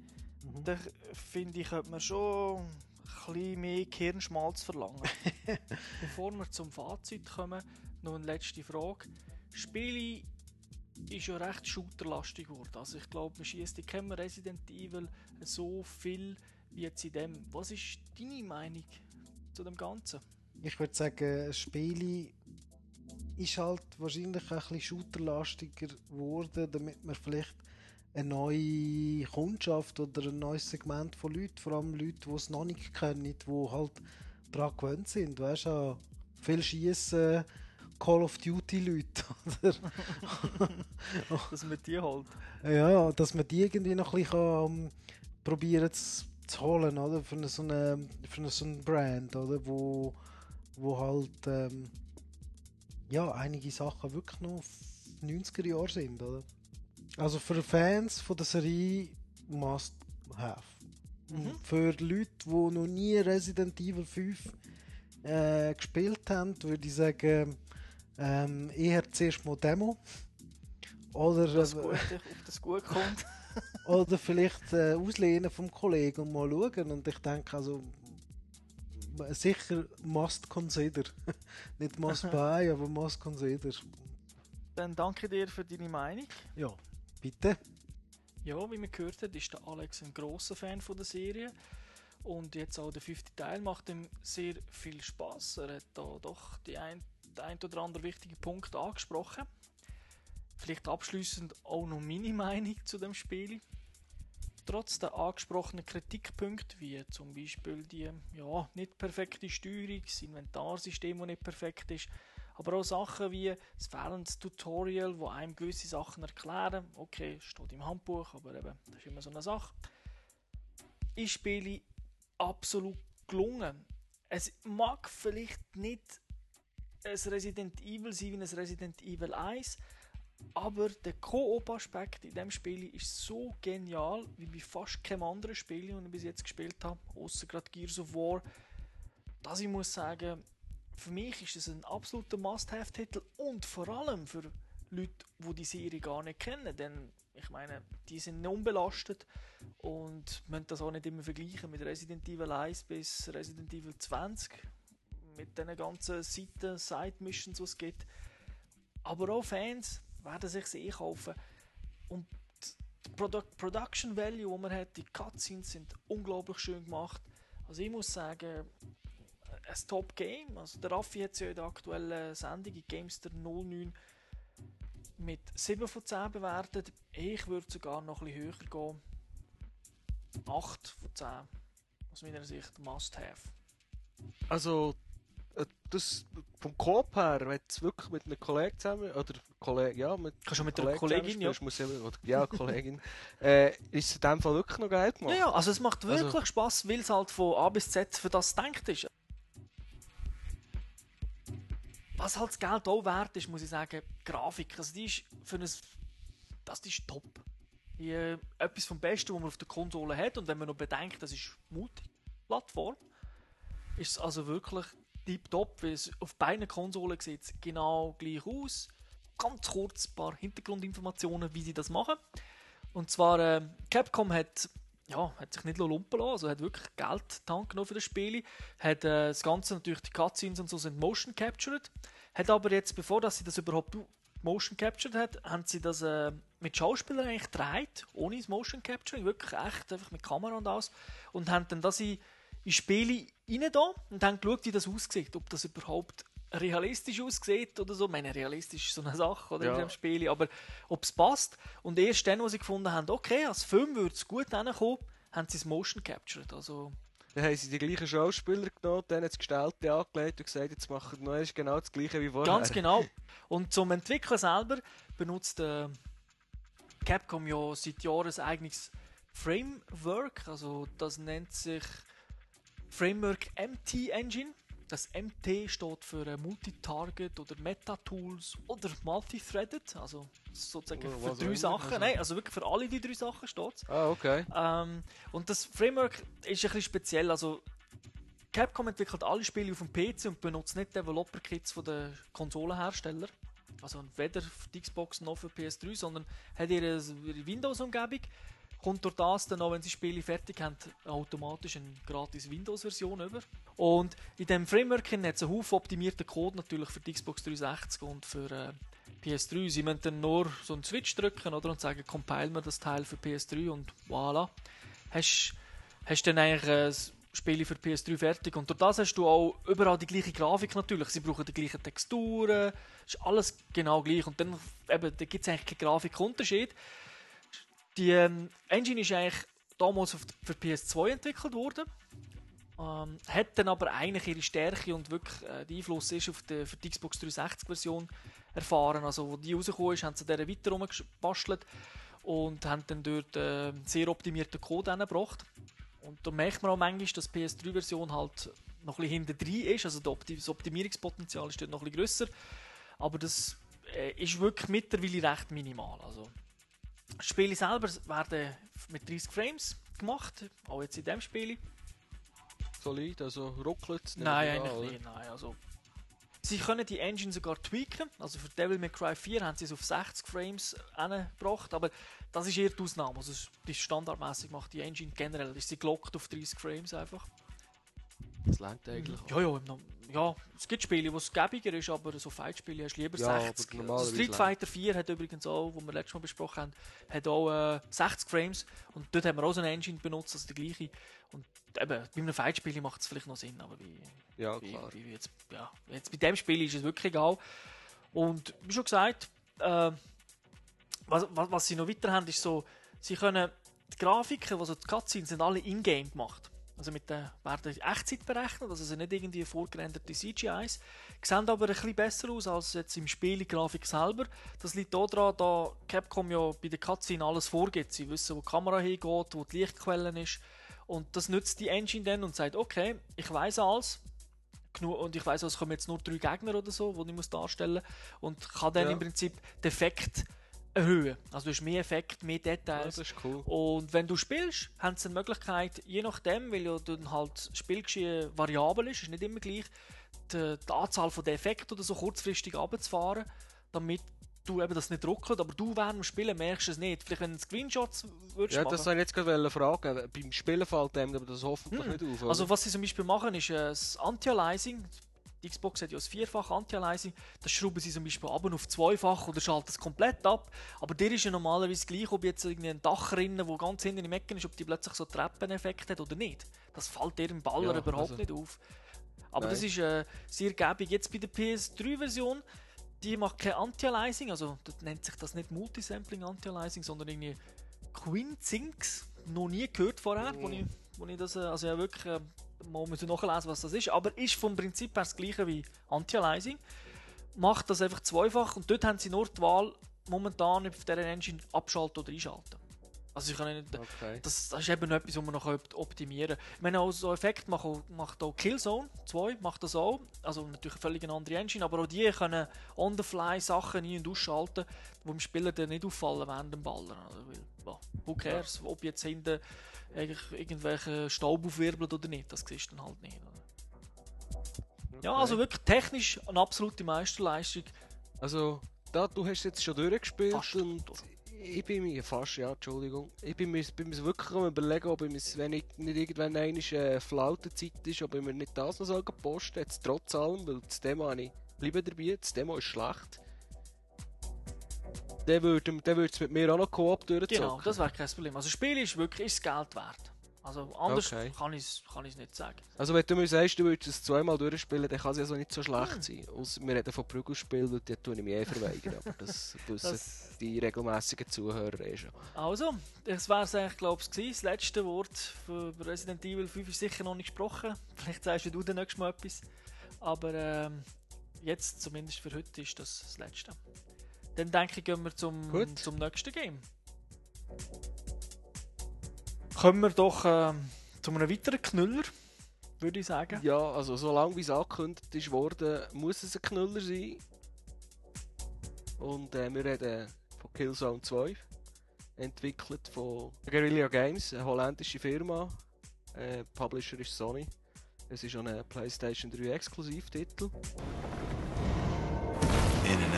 dann finde ich, könnte man schon ein bisschen mehr Hirnschmalz verlangen. Bevor wir zum Fazit kommen, noch eine letzte Frage. Spiele ist ja recht shooterlastig geworden. Also ich glaube, man schießt in keinem Resident Evil so viel wie jetzt in dem. Was ist deine Meinung zu dem Ganzen? Ich würde sagen, Spiele ist halt wahrscheinlich ein bisschen shooterlastiger geworden, damit man vielleicht eine neue Kundschaft oder ein neues Segment von Leuten, vor allem Leute, die es noch nicht kennen, die halt daran gewöhnt sind. Weißt du, viel Schießen Call of Duty Leute, oder? dass man die holt. Ja, dass man die irgendwie noch ein bisschen um, probieren zu, zu holen, oder? Für eine, so eine, für eine, so eine Brand, oder? Wo, wo halt, ähm, ja, einige Sachen wirklich noch 90er Jahre sind, oder? Also für Fans von der Serie must have. Mhm. Für Leute, die noch nie Resident Evil 5 äh, gespielt haben, würde ich sagen, ähm, eher zuerst mal Demo. Oder, das Gute, ob das gut kommt. oder vielleicht äh, auslehnen vom Kollegen und mal schauen. Und ich denke, also sicher must consider. Nicht must buy, aber must consider. Dann danke dir für deine Meinung. Ja, bitte. Ja, wie man gehört hat, ist der Alex ein großer Fan von der Serie. Und jetzt auch der fünfte Teil macht ihm sehr viel Spaß. Er hat da doch die ein der ein oder andere wichtige Punkt angesprochen. Vielleicht abschließend auch noch meine Meinung zu dem Spiel. Trotz der angesprochenen Kritikpunkte, wie zum Beispiel die ja, nicht perfekte Steuerung, das Inventarsystem, das nicht perfekt ist, aber auch Sachen wie das fehlende Tutorial, wo einem gewisse Sachen erklären. Okay, steht im Handbuch, aber eben, das ist immer so eine Sache. Ich spiele absolut gelungen. Es mag vielleicht nicht ein Resident Evil sein wie ein Resident Evil 1, aber der Koop-Aspekt in dem Spiel ist so genial wie bei fast keinem anderen Spiel, das ich bis jetzt gespielt habe, außer gerade Gears of War, dass ich muss sagen, für mich ist es ein absoluter Must-Have-Titel und vor allem für Leute, die die Serie gar nicht kennen, denn ich meine, die sind unbelastet und müssen das auch nicht immer vergleichen mit Resident Evil 1 bis Resident Evil 20, mit den ganzen Seiten, Side-Missions, die es gibt. Aber auch Fans werden sich eh kaufen. Und die Produ Production Value, die man hat, die Cutscenes sind unglaublich schön gemacht. Also ich muss sagen, ein Top-Game. Also der Raffi hat ja in der aktuellen Sendung in Gamester 09 mit 7 von 10 bewertet. Ich würde sogar noch ein bisschen höher gehen. 8 von 10. Aus meiner Sicht Must-Have. Also, äh, das, vom her, wenn du wirklich mit einem Kollegen zusammen, oder Kollege, ja, mit Kannst du mit der Kollegen Kollegin, ja. muss ja, oder, ja, Kollegin, äh, ist es in dem Fall wirklich noch geil gemacht. Ja, ja, also es macht Also- wirklich Spaß, weil es halt von A bis Z für das gedacht ist. Was halt das Geld auch wert ist, muss ich sagen, Grafik. Also die ist für ein, das ist top. Die, äh, etwas vom Besten, was man auf der Konsole hat. Und wenn man noch bedenkt, das ist Multiplattform, ist es also wirklich top, weil es auf beiden Konsolen sieht genau gleich aus. Ganz kurz ein paar Hintergrundinformationen, wie sie das machen. Und zwar, äh, Capcom hat, ja, hat sich nicht lumpen lassen, also hat wirklich Geld tank für das Spiel. Hat äh, das Ganze natürlich, die Cutscenes und so sind motion captured. Hat aber jetzt, bevor dass sie das überhaupt motion captured hat, haben sie das äh, mit Schauspielern eigentlich gedreht, ohne das Motion Capturing, wirklich echt, einfach mit Kamera und alles. Und haben dann das in, in Spiele rein da und haben geschaut, wie das aussieht, ob das überhaupt realistisch aussieht oder so. Ich meine, realistisch ist so eine Sache oder Ja. in dem Spiel, aber ob es passt. Und erst dann, wo sie gefunden haben, okay, als Film würde es gut hinkommen, haben sie es Motion Captured. Also, Dann haben sie die gleichen Schauspieler genommen, dann das Gestellte angelegt und gesagt, jetzt machen wir einmal genau das gleiche wie vorher. Ganz genau. Und zum Entwickeln selber benutzt äh, Capcom ja seit Jahren ein eigenes Framework. Also das nennt sich Framework MT Engine. Das MT steht für äh, Multitarget oder Meta-Tools oder Multithreaded. Also sozusagen Oder für was drei Sachen. also- Nein, also wirklich für alle die drei Sachen steht Ah, okay. ähm, und das Framework ist ein bisschen speziell. Also, Capcom entwickelt alle Spiele auf dem PC und benutzt nicht Developer-Kits von den Konsolenherstellern. Also weder für die Xbox noch für PS3, sondern hat ihre, ihre Windows-Umgebung. Kommt durch das dann auch, wenn sie Spiele fertig haben, automatisch eine gratis Windows-Version über. Und in dem Framework hat es einen Haufen optimierten Code natürlich für die Xbox 360 und für äh, PS3. Sie müssen dann nur so einen Switch drücken oder, und sagen, compile mir das Teil für PS3 und voilà. Hast, hast dann eigentlich äh, das Spiel für PS3 fertig. Und durch das hast du auch überall die gleiche Grafik natürlich. Sie brauchen die gleichen Texturen. Ist alles genau gleich. Und dann eben, da gibt es eigentlich keinen Grafikunterschied. Die ähm, Engine ist eigentlich damals auf, für PS2 entwickelt worden. Ähm, hat dann aber eigentlich ihre Stärke und wirklich äh, der Einfluss ist auf die, für die Xbox 360 Version erfahren. Also wo die rausgekommen ist, haben sie dieser weiter rumgebastelt und haben dann dort äh, sehr optimierten Code angebracht. Und da merkt man auch manchmal, dass die PS3-Version halt noch ein bisschen hinten drin ist, also das Optimierungspotenzial ist dort noch ein bisschen grösser. Aber das äh, ist wirklich mittlerweile recht minimal. Also, Spiele selber werden mit 30 Frames gemacht, auch jetzt in diesem Spiel. Solid, also ruckelt es nicht. Nein, eigentlich oder? nicht. Nein, also, sie können die Engine sogar tweaken. Also für Devil May Cry 4 haben sie es auf 60 Frames angebracht, aber das ist eher die Ausnahme. Also ist standardmäßig macht die Engine generell, ist sie gelockt auf 30 Frames einfach. Das langt eigentlich. Ja, ja, im Norm- ja, es gibt Spiele, wo es gäbiger ist, aber so Fight-Spiele hast du lieber Ja, 60. aber normalerweise Also Street Fighter 4 hat übrigens auch, wo wir letztes Mal besprochen haben, hat auch äh, 60 Frames und dort haben wir auch so eine Engine benutzt, also die gleiche. Und eben, bei einem Fight-Spiel macht es vielleicht noch Sinn, aber bei, Ja, wie, klar. wie jetzt, ja, jetzt bei dem Spiel ist es wirklich egal. Und wie schon gesagt, äh, was, was, was sie noch weiter haben, ist so, sie können die Grafiken, also die Cutscenes, sind alle in-game gemacht. Also mit der werden Echtzeit berechnet, also sind nicht irgendwie vorgerenderte CGIs. Sehen aber ein bisschen besser aus als jetzt im Spiel die Grafik selber. Das liegt daran, da Capcom ja bei der Cutscene alles vorgibt. Sie wissen, wo die Kamera hingeht, wo die Lichtquellen ist. Und das nutzt die Engine dann und sagt, okay, ich weiß alles, und ich weiß, es kommen jetzt nur drei Gegner oder so, die ich muss darstellen und kann dann Ja. im Prinzip den Effekt erhöhen. Also du hast mehr Effekt, mehr Ja, Details. das ist cool. Und wenn du spielst, haben sie die Möglichkeit, je nachdem, weil ja dann halt das Spielgeschehen variabel ist, ist nicht immer gleich, die, die Anzahl von den Effekten oder so kurzfristig runterzufahren, damit du eben das nicht ruckelt, aber du während dem Spielen merkst es nicht. Vielleicht wenn du Screenshots würdest Ja, machen. das wollte ich jetzt gerade fragen. Beim Spielen fällt dem aber das hoffentlich Mhm. nicht auf. oder? Also was sie zum Beispiel machen, ist äh, das Anti-Aliasing. Die Xbox hat ja das vierfach Anti-Aliasing, das schrauben sie zum Beispiel ab auf zweifach oder schalten es komplett ab. Aber dir ist ja normalerweise gleich, ob jetzt irgendwie ein Dach rinnen, wo ganz hinten im Ecken ist, ob die plötzlich so Treppeneffekt hat oder nicht. Das fällt dir im Baller Ja, überhaupt also- nicht auf. Aber Nein. das ist äh, sehr gäbig. Jetzt bei der PS3-Version, die macht kein Anti-Aliasing, also das nennt sich das nicht Multisampling Anti-Aliasing, sondern irgendwie Quinzinx. Noch nie gehört vorher, wo, ich, wo ich das, äh, also ja wirklich äh, mal müssen nachlesen, was das ist. Aber ist vom Prinzip her das gleiche wie Anti-Aliasing. Macht das einfach zweifach und dort haben sie nur die Wahl, momentan auf dieser Engine abschalten oder einschalten. Also ich kann nicht, Okay. das, das ist eben noch etwas, was man noch opt- optimieren kann. Ich meine, auch so Effekt macht auch, macht auch Killzone 2, macht das auch. Also natürlich eine völlig eine andere Engine, aber auch die können on the fly Sachen ein- und ausschalten, die dem Spieler dann nicht auffallen während dem Ballern. Also, ja, who cares, ob jetzt hinten eigentlich irgendwelche Staub aufwirbelt oder nicht, das siehst du dann halt nicht. Oder? Ja, also wirklich technisch eine absolute Meisterleistung. Also, da, du hast jetzt schon durchgespielt Fast und ich bin mir fast, ja, Entschuldigung. Ich bin mir, bin mir wirklich am überlegen, ob ich mir, wenn ich nicht irgendwann eine äh, Flautenzeit ist, ob ich mir nicht das noch soll posten jetzt trotz allem, weil das Demo habe ich bleibe dabei, das Demo ist schlecht. Dann würde dann es mit mir auch noch Koop durchzocken. Genau, das wäre kein Problem. Also das Spiel ist wirklich ist das Geld wert. Also anders Okay. kann ich es kann ich's nicht sagen. Also wenn du mir sagst, du würdest es zweimal durchspielen, dann kann es ja so nicht so schlecht sein. Ausser wir reden von Prügelspielen, weil die tue ich mich eh verweigern. Aber das wissen die regelmäßigen Zuhörer eh schon. Also, das wäre es eigentlich, glaube ich. Das letzte Wort für Resident Evil 5 ist sicher noch nicht gesprochen. Vielleicht sagst du dann nächstes Mal etwas. Aber ähm, jetzt, zumindest für heute, ist das das letzte. Dann denke ich, gehen wir zum, Gut. zum nächsten Game. Kommen wir doch ähm, zu einem weiteren Knüller, würde ich sagen. Ja, also so lange wie es angekündigt ist worden, muss es ein Knüller sein. Und äh, wir reden von Killzone 2. Entwickelt von Guerrilla Games, eine holländische Firma. Äh, Publisher ist Sony. Es ist auch ein PlayStation 3 Exklusivtitel. And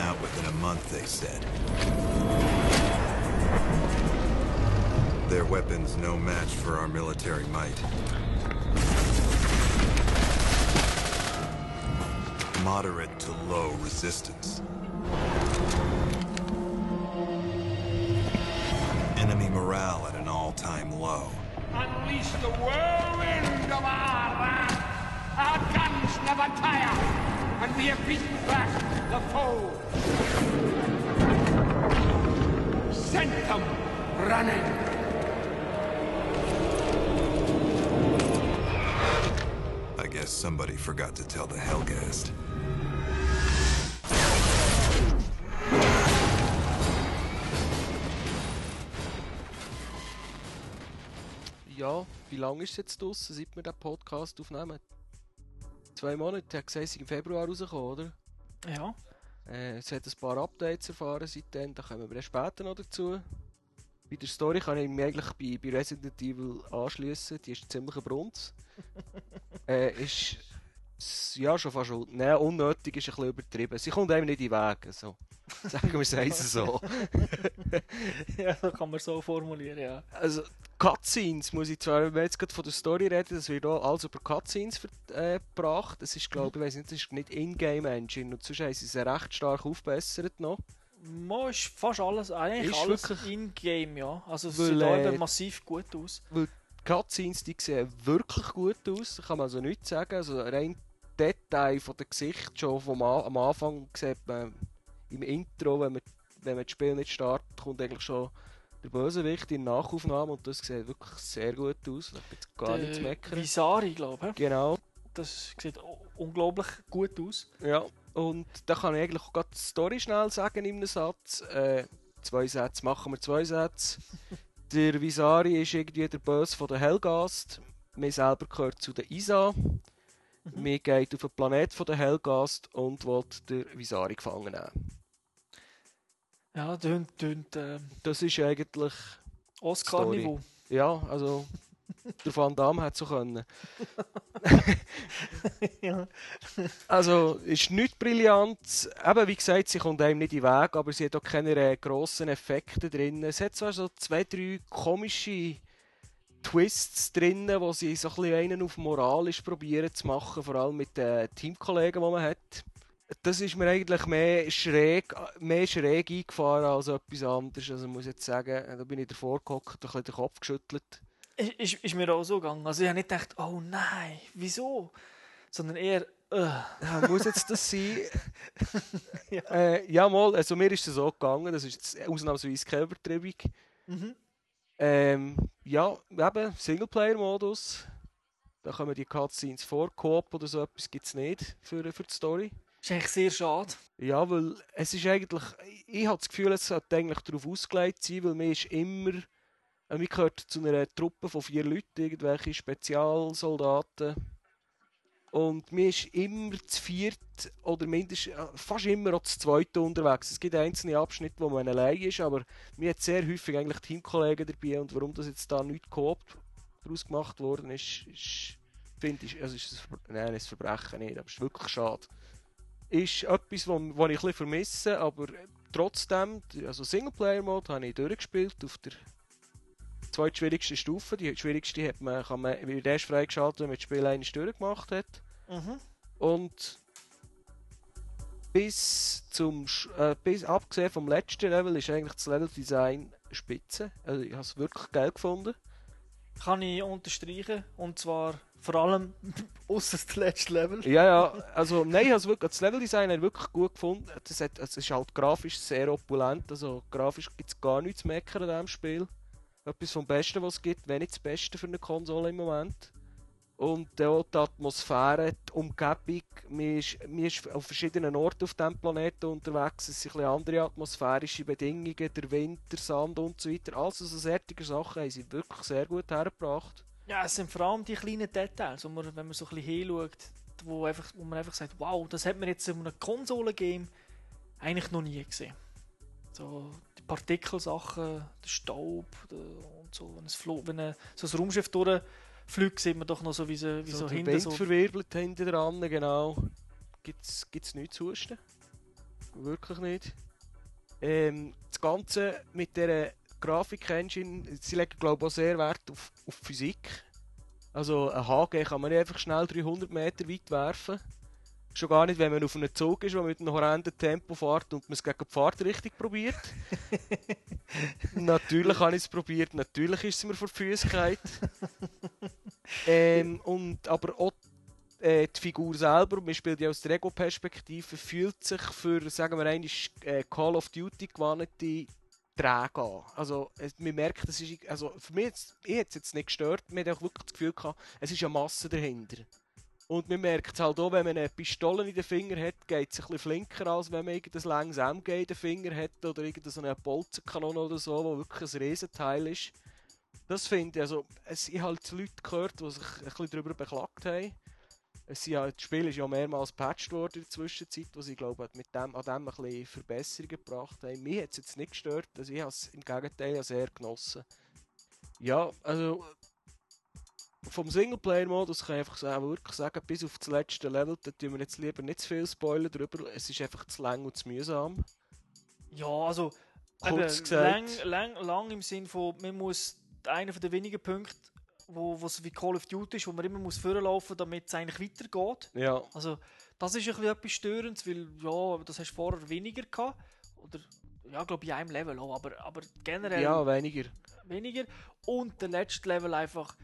out within a month, they said. Their weapons no match for our military might. Moderate to low resistance. Enemy morale at an all-time low. Unleash the whirlwind of our wrath. Our guns never tire, and we have beaten back the foe. Sent them running. I guess somebody forgot to tell the Hellgast. Ja, wie lange ist es jetzt draussen, seit wir den Podcast aufnehmen? Zwei Monate, er hat gesagt, im Februar rausgekommen, oder? Ja. Äh, es hat ein paar Updates erfahren seitdem, da kommen wir später noch dazu. Bei der Story kann ich mich eigentlich bei, bei Resident Evil anschließen, die ist ziemlich ein Brunz. äh, ist ja schon fast nein, unnötig ist ein bisschen übertrieben. Sie kommt einem nicht in den Weg, so. Sagen wir es eins so. ja, das kann man so formulieren, ja. Also, Cutscenes muss ich zwar, wenn wir jetzt gerade von der Story reden, das wird auch alles über Cutscenes ver- äh, gebracht. Das ist, glaube ich, weiss nicht, das ist nicht Ingame-Engine und sonst haben sie es recht stark aufgebessert noch. Mo ist fast alles, eigentlich Ist alles wirklich- in-game, ja. Also es sieht äh, massiv gut aus. Weil die Cutscenes, die sehen wirklich gut aus, kann man also nichts sagen. Also rein Detail von der Gesicht schon vom am Anfang sieht man im Intro, wenn man, wenn man das Spiel nicht startet, kommt eigentlich schon der Bösewicht in Nachaufnahme und das sieht wirklich sehr gut aus. Da gibt gar nichts meckern. Visari, glaube ich. Genau. Das sieht unglaublich gut aus. Ja, und da kann ich eigentlich auch gerade die Story schnell sagen in einem Satz. Äh, zwei Sätze, machen wir zwei Sätze. der Visari ist irgendwie der Böse von der Hellgast. Wir selber gehört zu der ISA. Wir gehen auf den Planet von der Hellgast und will der Visari gefangen nehmen. Ja, tönt, tönt äh, Das ist eigentlich, Oscar-Niveau. ja, also der Van Damme hätte so können. ja. Also, ist nicht brillant. Eben, wie gesagt, sie kommt einem nicht in den Weg, aber sie hat auch keine grossen Effekte drin. Es hat zwar so zwei, drei komische Twists drin, wo sie so ein bisschen einen auf moralisch probieren zu machen, vor allem mit den Teamkollegen, die man hat. Das ist mir eigentlich mehr schräg, mehr schräg eingefahren als etwas anderes. Also muss ich jetzt sagen, da bin ich davor gehockt, ein bisschen den Kopf geschüttelt. Ist, ist, mir auch so gegangen. Also ich habe nicht gedacht, oh nein, wieso? Sondern eher, äh. Ja, muss jetzt das sein? Ja. Äh, ja, mal, also mir ist es so gegangen, das ist ausnahmsweise keine Übertreibung. Mhm. Ähm, ja, eben, Singleplayer-Modus. Da kommen die Cutscenes vor. Coop oder so etwas gibt es nicht für, für die Story. Ist eigentlich sehr schade. Ja, weil es ist eigentlich, ich habe das Gefühl, es sollte eigentlich darauf ausgelegt sein, weil mir ist immer, äh, man gehört zu einer Truppe von vier Leuten, irgendwelche Spezialsoldaten. Und mir ist immer zu viert oder mindestens äh, fast immer auch zu zweit unterwegs. Es gibt einzelne Abschnitte, wo man allein ist, aber mir hat sehr häufig eigentlich Teamkollegen dabei und warum das jetzt da nicht Coop daraus gemacht worden ist, ist finde ich, also ist Ver- nein, ein Verbrechen nicht, aber es ist wirklich schade. Ist etwas, was ich ein bisschen vermisse, aber trotzdem, also Singleplayer-Mode habe ich durchgespielt auf der zweitschwierigsten Stufe. Die schwierigste hat man, kann man wird erst freigeschaltet, wenn man das Spiel einmal durchgemacht hat. Mhm. Und bis zum Sch- äh, bis abgesehen vom letzten Level ist eigentlich das Leveldesign spitze. Also ich habe es wirklich geil gefunden. Kann ich unterstreichen. Und zwar vor allem außer das letzte Level. Ja, ja, also nein, ich habe es wirklich, das Leveldesign habe ich wirklich gut gefunden. Das hat, es ist halt grafisch sehr opulent, also grafisch gibt es gar nichts zu meckern an diesem Spiel. Etwas vom Besten, was es gibt, wenn nicht das Beste für eine Konsole im Moment. Und auch die Atmosphäre, die Umgebung, man ist, man auf verschiedenen Orten auf diesem Planeten unterwegs, es sind andere atmosphärische Bedingungen, der Wind, der Sand und so weiter. Also so solche Sachen haben sie wirklich sehr gut hergebracht. Ja, es sind vor allem die kleinen Details, wo man, wenn man so ein bisschen hinschaut, wo, einfach, wo man einfach sagt, wow, das hat man jetzt in einem Konsolengame eigentlich noch nie gesehen. So die Partikelsachen, der Staub und so, wenn, es flo wenn ein, so ein Raumschiff durchfliegt, sieht man doch noch so wie so, wie so, so hinten Wind so... verwirbelt hinten dran, genau. Gibt's, gibt's nichts zu husten. Wirklich nicht. Ähm, das Ganze mit der Grafik-Engine, sie legen glaube ich auch sehr Wert auf, auf Physik. Also ein HG kann man nicht einfach schnell 300 Meter weit werfen. Schon gar nicht, wenn man auf einem Zug ist, der mit einem horrenden Tempo fährt und man es gegen die Fahrtrichtung probiert. natürlich habe ich es probiert, natürlich ist es mir vor gefallen. ähm, und, aber auch äh, die Figur selber, man spielt ja aus der Ego-Perspektive, fühlt sich für, sagen wir einmal, äh, Call of Duty gewandte träge an. Also, man merkt, das ist, also für mich, hätte es jetzt nicht gestört, man hat auch wirklich das Gefühl gehabt, es ist eine Masse dahinter. Und man merkt es halt auch, wenn man eine Pistole in den Finger hat, geht es ein bisschen flinker, als wenn man irgendein langes MG in den Finger hat oder irgendeine Bolzenkanone oder so, wo wirklich ein Riesenteil ist. Das finde ich, also, es, habe halt Leute gehört, die sich ein bisschen darüber beklagt haben. Es sind ja, das Spiel ist ja mehrmals gepatcht worden in der Zwischenzeit, wo sie, glaube ich, mit dem, an dem ein bisschen Verbesserungen gebracht haben. Mich hat es jetzt nicht gestört, also ich habe es im Gegenteil sehr genossen. Ja, also vom Singleplayer-Modus kann ich einfach sagen, wirklich sagen, bis auf das letzte Level, da tun wir jetzt lieber nicht zu viel spoilern drüber. Es ist einfach zu lang und zu mühsam. Ja, also Kurz gesagt. lang, lang, lang im Sinn von, man muss einer der wenigen Punkte, wo es wie Call of Duty ist, wo man immer muss vorlaufen, damit es eigentlich weitergeht. Ja, Also das ist ein bisschen etwas Störendes, weil ja, das hast du vorher weniger gehabt. Oder ja, glaube ich, in einem Level auch, aber, aber generell ja weniger. weniger. Und der letzte Level einfach,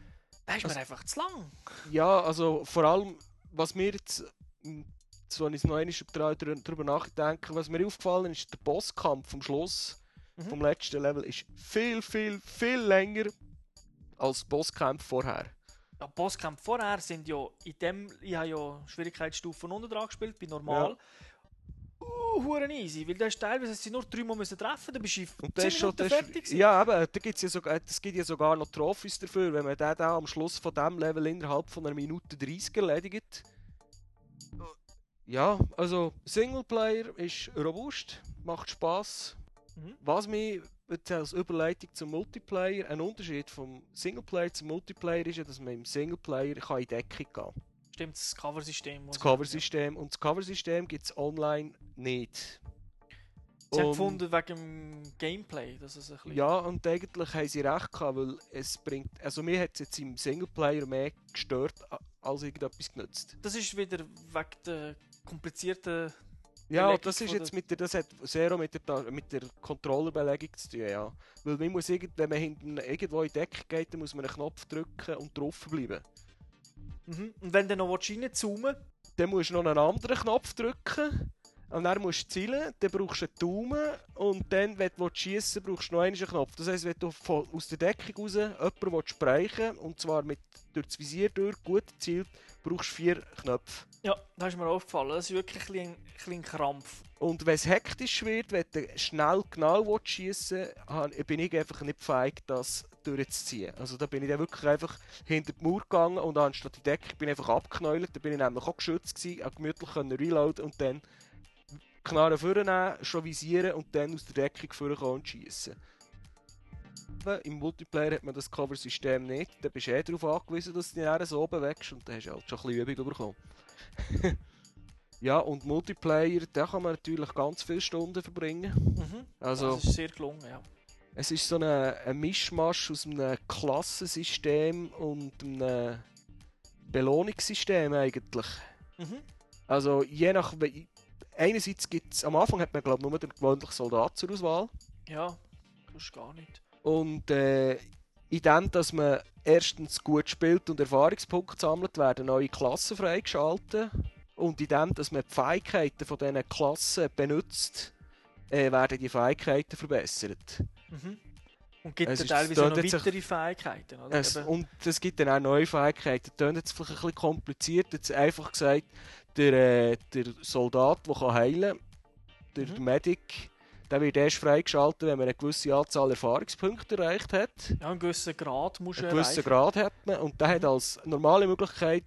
da ist mir Also- einfach zu lang. Ja, also vor allem, was mir jetzt, m, so wenn ich noch einmal drüber, drüber nachdenke, was mir aufgefallen ist, der Bosskampf vom Schluss Mhm. vom letzten Level ist viel, viel, viel länger als Bosskampf vorher. Ja, Bosskämpfe vorher sind ja in dem, ich habe ja Schwierigkeitsstufen unten dran gespielt, bei normal. Uh, hure easy, weil da ist teilweise, sie nur dreimal müssen treffen, dann bist du Und 10 das schon, das fertig. ist, ja, eben, da gibt's ja sogar, es gibt ja sogar noch Trophys dafür, wenn man den da am Schluss von dem Level innerhalb von einer Minute 30 erledigt. Ja, also Singleplayer ist robust, macht Spaß. Mhm. Was mir jetzt als Überleitung zum Multiplayer, ein Unterschied vom Singleplayer zum Multiplayer ist ja, dass man im Singleplayer kann in Deckung gehen kann. Stimmt, das Cover-System. Das Cover-System. Und das Cover-System gibt es online nicht. Sie haben Und- gefunden wegen dem Gameplay, dass es ein bisschen... Ja, und eigentlich haben sie recht gehabt, weil es bringt. Also, mir hat es jetzt im Singleplayer mehr gestört, als irgendetwas genützt. Das ist wieder wegen der komplizierten... Ja, Belegung das ist jetzt mit der, das hat sehr mit der, mit der Controllerbelegung zu tun, ja. Weil man muss irgend, wenn man hinten irgendwo in die Decke geht, dann muss man einen Knopf drücken und drauf bleiben. Mhm. Und wenn du noch reinzoomen willst, Dann musst du noch einen anderen Knopf drücken und dann musst du zielen, dann brauchst du einen Daumen und dann, wenn du schiessen brauchst du noch einen Knopf. Das heisst, wenn du von, aus der Deckung raus jemanden willst sprechen und zwar mit, durch das Visier durch, gut gezielt, brauchst du vier Knöpfe. ja, da ist mir aufgefallen, das ist wirklich ein ein bisschen Krampf. Und wenn es hektisch wird, wenn du schnell genau schiessen willst, bin ich einfach nicht fähig, das durchzuziehen. Also da bin ich dann wirklich einfach hinter die Mauer gegangen und anstatt die Decke bin ich einfach abgeknäult. Da bin ich nämlich auch geschützt gewesen, auch gemütlich können reloaden und dann Knarre vornehmen, schon visieren und dann aus der Deckung vorkommen und schiessen. Im Multiplayer hat man das Cover-System nicht. Da bist du eh darauf angewiesen, dass du dich dann so oben wächst und dann hast du halt schon ein bisschen Übung bekommen. ja, und Multiplayer, da kann man natürlich ganz viele Stunden verbringen. Mhm. Also, Das ist sehr gelungen, ja. es ist so ein, ein Mischmasch aus einem Klassensystem und einem Belohnungssystem eigentlich. Mhm. Also, je nach. Einerseits gibt es, am Anfang hat man glaube ich nur den gewöhnlichen Soldat zur Auswahl. Ja, das ist gar nicht. Und äh, in dem, dass man erstens gut spielt und Erfahrungspunkte sammelt, werden neue Klassen freigeschaltet. Und in dem, dass man die Fähigkeiten von diesen Klassen benutzt, äh, werden die Fähigkeiten verbessert. Mhm. Und gibt Es ist- teilweise auch noch weitere Fähigkeiten, oder? Es, und es gibt dann auch neue Fähigkeiten. Das klingt jetzt vielleicht ein bisschen kompliziert. Jetzt einfach gesagt, der, äh, der Soldat, der kann heilen kann, der Mhm. Medic, der wird erst freigeschaltet, wenn man eine gewisse Anzahl Erfahrungspunkte erreicht hat. ja, einen gewissen Grad musst du Einen gewissen erreichen. Grad hat man. Und der hat Mhm. als normale Möglichkeit,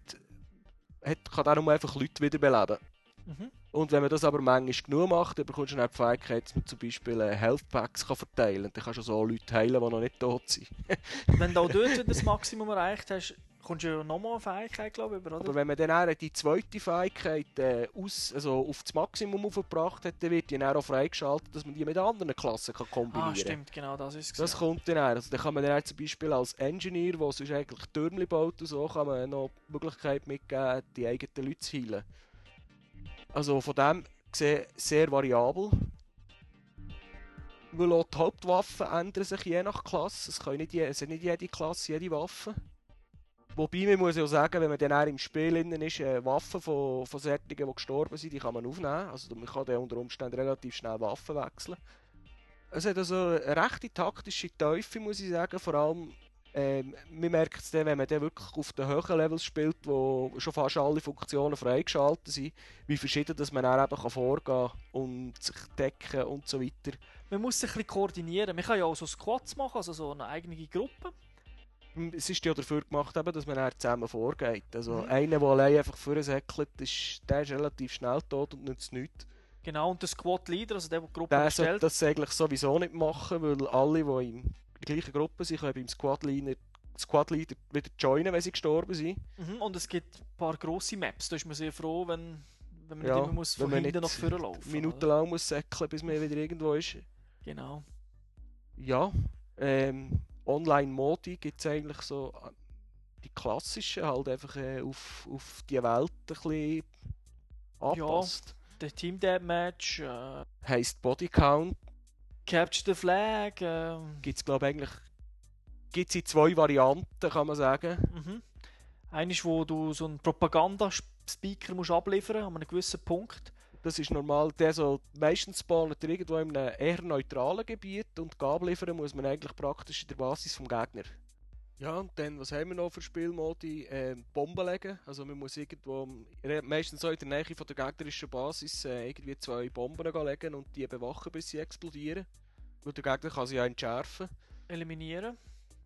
hat, kann der nur einfach Leute wiederbeleben. Mhm. Und wenn man das aber manchmal genug macht, dann bekommst du dann die Fähigkeit, dass man zum Beispiel äh, Health Packs kann verteilen kann. Dann kannst du so Leute heilen, die noch nicht tot sind. Wenn du auch dort das Maximum erreicht hast, kommst du ja nochmal eine Fähigkeit, glaube ich, über, oder? Aber wenn man dann die zweite Fähigkeit äh, aus, also auf das Maximum aufgebracht hat, dann wird die dann auch freigeschaltet, dass man die mit anderen Klassen kann kombinieren ah, kann. stimmt, genau, das ist es. Das kommt dann auch. Also dann kann man dann auch zum Beispiel als Engineer, der sonst eigentlich Türmchen baut und so, kann man noch die Möglichkeit mitgeben, die eigenen Leute zu heilen. Also von dem gesehen sehr variabel. Weil auch die Hauptwaffen ändern sich je nach Klasse. Es, können nicht je, es hat nicht jede Klasse jede Waffe. Wobei man muss ja sagen, wenn man dann im Spiel innen ist, äh, Waffen von, von solchen, die gestorben sind, die kann man aufnehmen. Also man kann dann unter Umständen relativ schnell Waffen wechseln. Es hat also eine rechte taktische Teufel, muss ich sagen. Vor allem, ähm, man merkt es dann, wenn man dann wirklich auf den höheren Levels spielt, wo schon fast alle Funktionen freigeschaltet sind, wie verschieden dass man dann eben kann vorgehen und sich decken und so weiter. Man muss sich ein bisschen koordinieren. Man kann ja auch so Squads machen, also so eine eigene Gruppe. Es ist ja dafür gemacht, eben, dass man dann zusammen vorgeht. Also Mhm. einer, der allein einfach vorsäckelt, ist, der ist relativ schnell tot und nützt nichts. Genau, und der Squad-Leader, also der, der die Gruppe Der sollte erstellt, das eigentlich sowieso nicht machen, weil alle, die der gleichen Gruppe sind, können beim Squad-Leader Squad Leader wieder joinen, wenn sie gestorben sind. mhm. und es gibt ein paar grosse Maps, da ist man sehr froh, wenn, wenn man Ja, nicht immer muss von hinten nach vorne laufen Minuten oder? lang muss säckeln, bis man wieder irgendwo ist. Genau. Ja, ähm, Online-Modi gibt es eigentlich so äh, die klassischen, halt einfach äh, auf, auf die Welt ein bisschen anpasst. Der Team Deathmatch, äh, Heisst Bodycount, Capture the Flag, äh, gibt es glaube eigentlich gibt's in zwei Varianten, kann man sagen. mhm. Eines, wo du so einen Propaganda-Speaker musst abliefern an einem gewissen Punkt. Das ist normal, der soll meistens spawnen irgendwo in einem eher neutralen Gebiet und Gaben liefern muss man eigentlich praktisch in der Basis vom Gegner. Ja, und dann, was haben wir noch für Spielmodi? Ähm, Bomben legen. Also man muss irgendwo, meistens so in der Nähe von der gegnerischen Basis, äh, irgendwie zwei Bomben legen und die bewachen, bis sie explodieren. Weil der Gegner kann sie ja entschärfen. Eliminieren.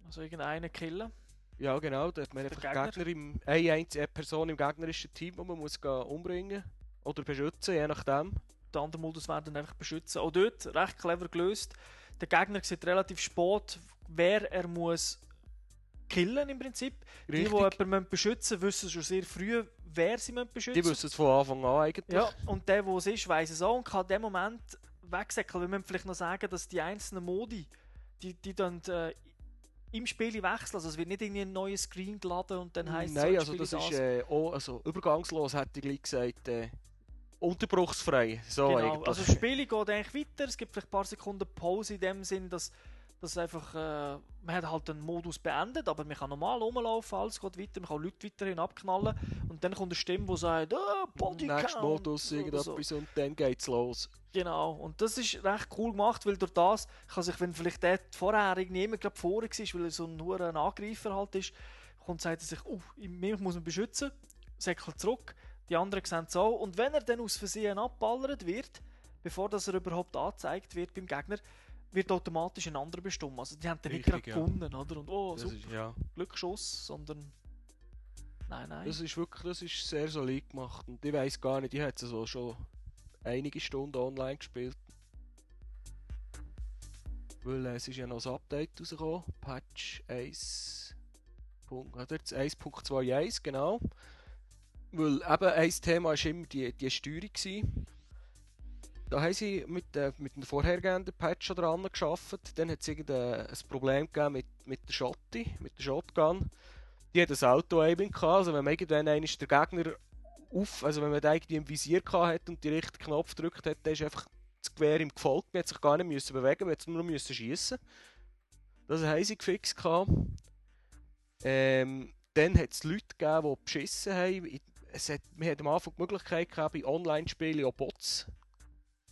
Also irgendeinen killen. Ja genau, da hat man einfach Gegner? Gegner im, eine einzige Person im gegnerischen Team, die man muss gehen umbringen oder beschützen, je nachdem. Der andere Modus werden einfach beschützen. Auch dort recht clever gelöst. Der Gegner sieht relativ spät, wer er muss killen im Prinzip. Die, die Richtig. jemanden beschützen müssen, wissen schon sehr früh, wer sie müssen beschützen Die wissen es von Anfang an eigentlich. Ja, und der, der es ist, weiß es auch und kann in dem Moment, wegsäckeln. Wir müssen vielleicht noch sagen, dass die einzelnen Modi, die, die dann äh, im Spiel wechseln. Also es wird nicht irgendwie ein neues Screen geladen und dann heisst Nein, so, also das ich ist äh, auch, also übergangslos, hätte ich gesagt. Äh, unterbruchsfrei. So Genau, eigentlich. also das Spiel geht eigentlich weiter. Es gibt vielleicht ein paar Sekunden Pause in dem Sinn, dass, dass einfach, äh, man hat halt den Modus beendet, aber man kann normal rumlaufen, alles geht weiter, man kann Leute weiterhin abknallen und dann kommt eine Stimme, die sagt, ah, Body Nächster Modus, irgendetwas so. und dann geht's los. Genau, und das ist recht cool gemacht, weil durch das kann sich, wenn vielleicht der vorher irgendwie immer gerade vorne war, weil er so ein hoher Angreifer halt ist, kommt sagt er sich, oh, mich muss man beschützen, säckelt zurück, die anderen sehen es auch, und wenn er dann aus Versehen abballert wird, bevor das er überhaupt angezeigt wird beim Gegner, wird automatisch ein anderer bestimmt. Also die haben dann nicht Richtig, gerade ja. gewonnen, oder? Und oh, Das super, ist, ja. Glücksschuss, sondern... Nein, nein. Das ist wirklich, das ist sehr solid gemacht. Und ich weiß gar nicht, ich habe es also schon einige Stunden online gespielt. Weil äh, es ist ja noch ein Update rausgekommen. Patch 1. Punkt- oder jetzt 1.21, genau. Weil eben ein Thema war immer die, die Steuerung. Gewesen. Da haben sie mit, äh, mit dem vorhergehenden Patch dran geschafft. Dann hat es ein Problem gegeben mit, mit der Schotti, mit der Shotgun die hat ein Auto-Aiming also wenn man irgendwann der Gegner auf, also wenn man den im Visier gehabt und die richtigen Knopf gedrückt hat, dann ist einfach das Gewehr ihm gefolgt, man hat sich gar nicht müssen bewegen, man hat nur müssen schiessen. Das haben sie gefixt gehabt. Ähm, dann hat es Leute gegeben, die beschissen haben. Es hat, man hat am Anfang die Möglichkeit gehabt, bei Online-Spielen auch Bots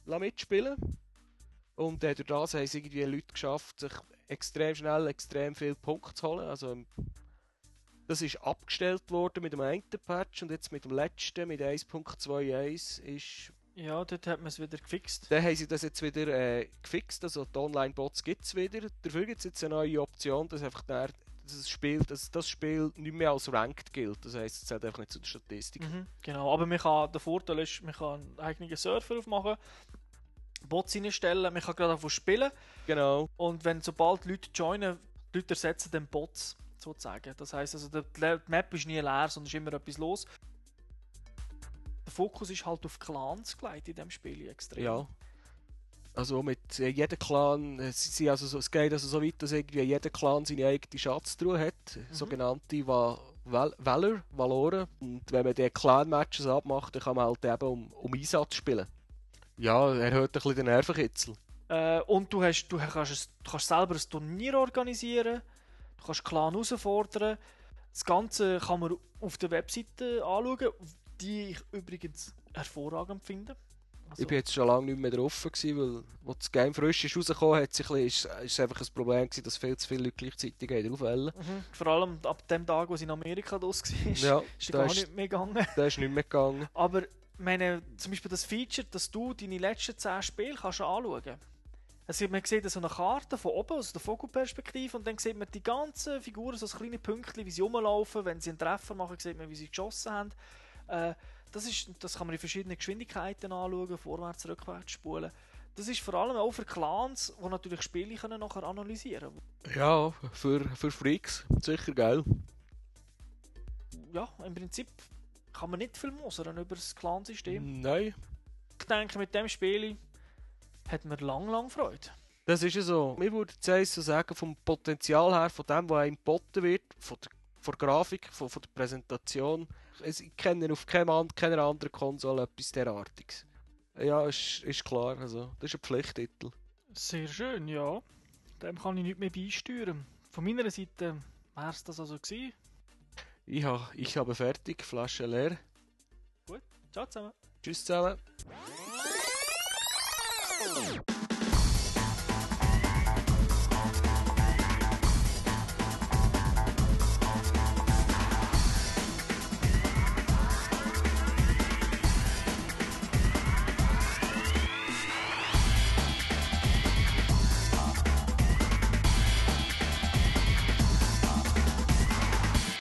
mitspielen Und äh, durch das haben es irgendwie Leute geschafft, sich extrem schnell extrem viele Punkte zu holen. Also, das ist abgestellt worden mit dem einen Patch und jetzt mit dem letzten, mit 1.21, ist ja, dort hat man es wieder gefixt. dann haben sie das jetzt wieder äh, gefixt, also die Online-Bots gibt es wieder. Dafür gibt es jetzt eine neue Option, dass einfach der, das, Spiel, dass das Spiel nicht mehr als Ranked gilt. Das heisst, es zählt einfach nicht zu der Statistik. Mhm, genau, aber man kann, der Vorteil ist, man kann einen eigenen Server aufmachen, Bots reinstellen, man kann gerade davon spielen Genau. und wenn sobald Leute joinen, die Leute ersetzen dann Bots sozusagen. Das heißt also, der- die Map ist nie leer, sondern es ist immer etwas los. Der Fokus ist halt auf Clans gelegt in diesem Spiel extrem. Ja. Also mit äh, jedem Clan, äh, sie, sie also so, es geht also so weit, dass irgendwie jeder Clan seine eigene Schatztruhe hat, sogenannte Va Val Valor, Valoren. Und wenn man die Clan-Matches abmacht, dann kann man halt eben um, um Einsatz spielen. Ja, erhöht ein bisschen den Nervenkitzel. Äh, und du, hast, du, kannst du kannst selber ein Turnier organisieren, du kannst Clan herausfordern. Das Ganze kann man auf der Webseite anschauen, die ich übrigens hervorragend finde. Also, Ich bin jetzt schon lange nicht mehr drauf, gewesen, weil wo das Game frisch ist rausgekommen ist, ist es einfach ein Problem gewesen, dass viel zu viele Leute gleichzeitig drauf wollen. mhm, vor allem ab dem Tag, wo es in Amerika los war, Ja, ist gar ist, nicht mehr gegangen. da ist nicht mehr gegangen. Aber meine, zum Beispiel das Feature, dass du deine letzten 10 Spiele kannst anschauen kannst. Also man sieht so eine Karte von oben, aus der Vogelperspektive, und dann sieht man die ganzen Figuren, so als kleine Pünktchen, wie sie rumlaufen. Wenn sie einen Treffer machen, sieht man, wie sie geschossen haben. Äh, das, ist, das kann man in verschiedenen Geschwindigkeiten anschauen, vorwärts, rückwärts spulen. Das ist vor allem auch für Clans, die natürlich Spiele können nachher analysieren Ja, für, für Freaks sicher geil. Ja, im Prinzip kann man nicht viel mosern über das Clansystem. Nein, Ich denke, mit dem Spiel hat man lang, lang Freude. das ist ja so. Ich würde jetzt so sagen, vom Potenzial her, von dem, was einem geboten wird, von der, von der Grafik, von, von der Präsentation. Ich kenne auf keinem, keiner anderen Konsole etwas derartiges. Ja, ist, ist klar. Also, das ist ein Pflichttitel. Sehr schön, ja. Dem kann ich nicht mehr beisteuern. Von meiner Seite wäre es das also gewesen. Ich, ha, ich habe fertig, Flasche leer. Ciao zusammen. Tschüss zusammen.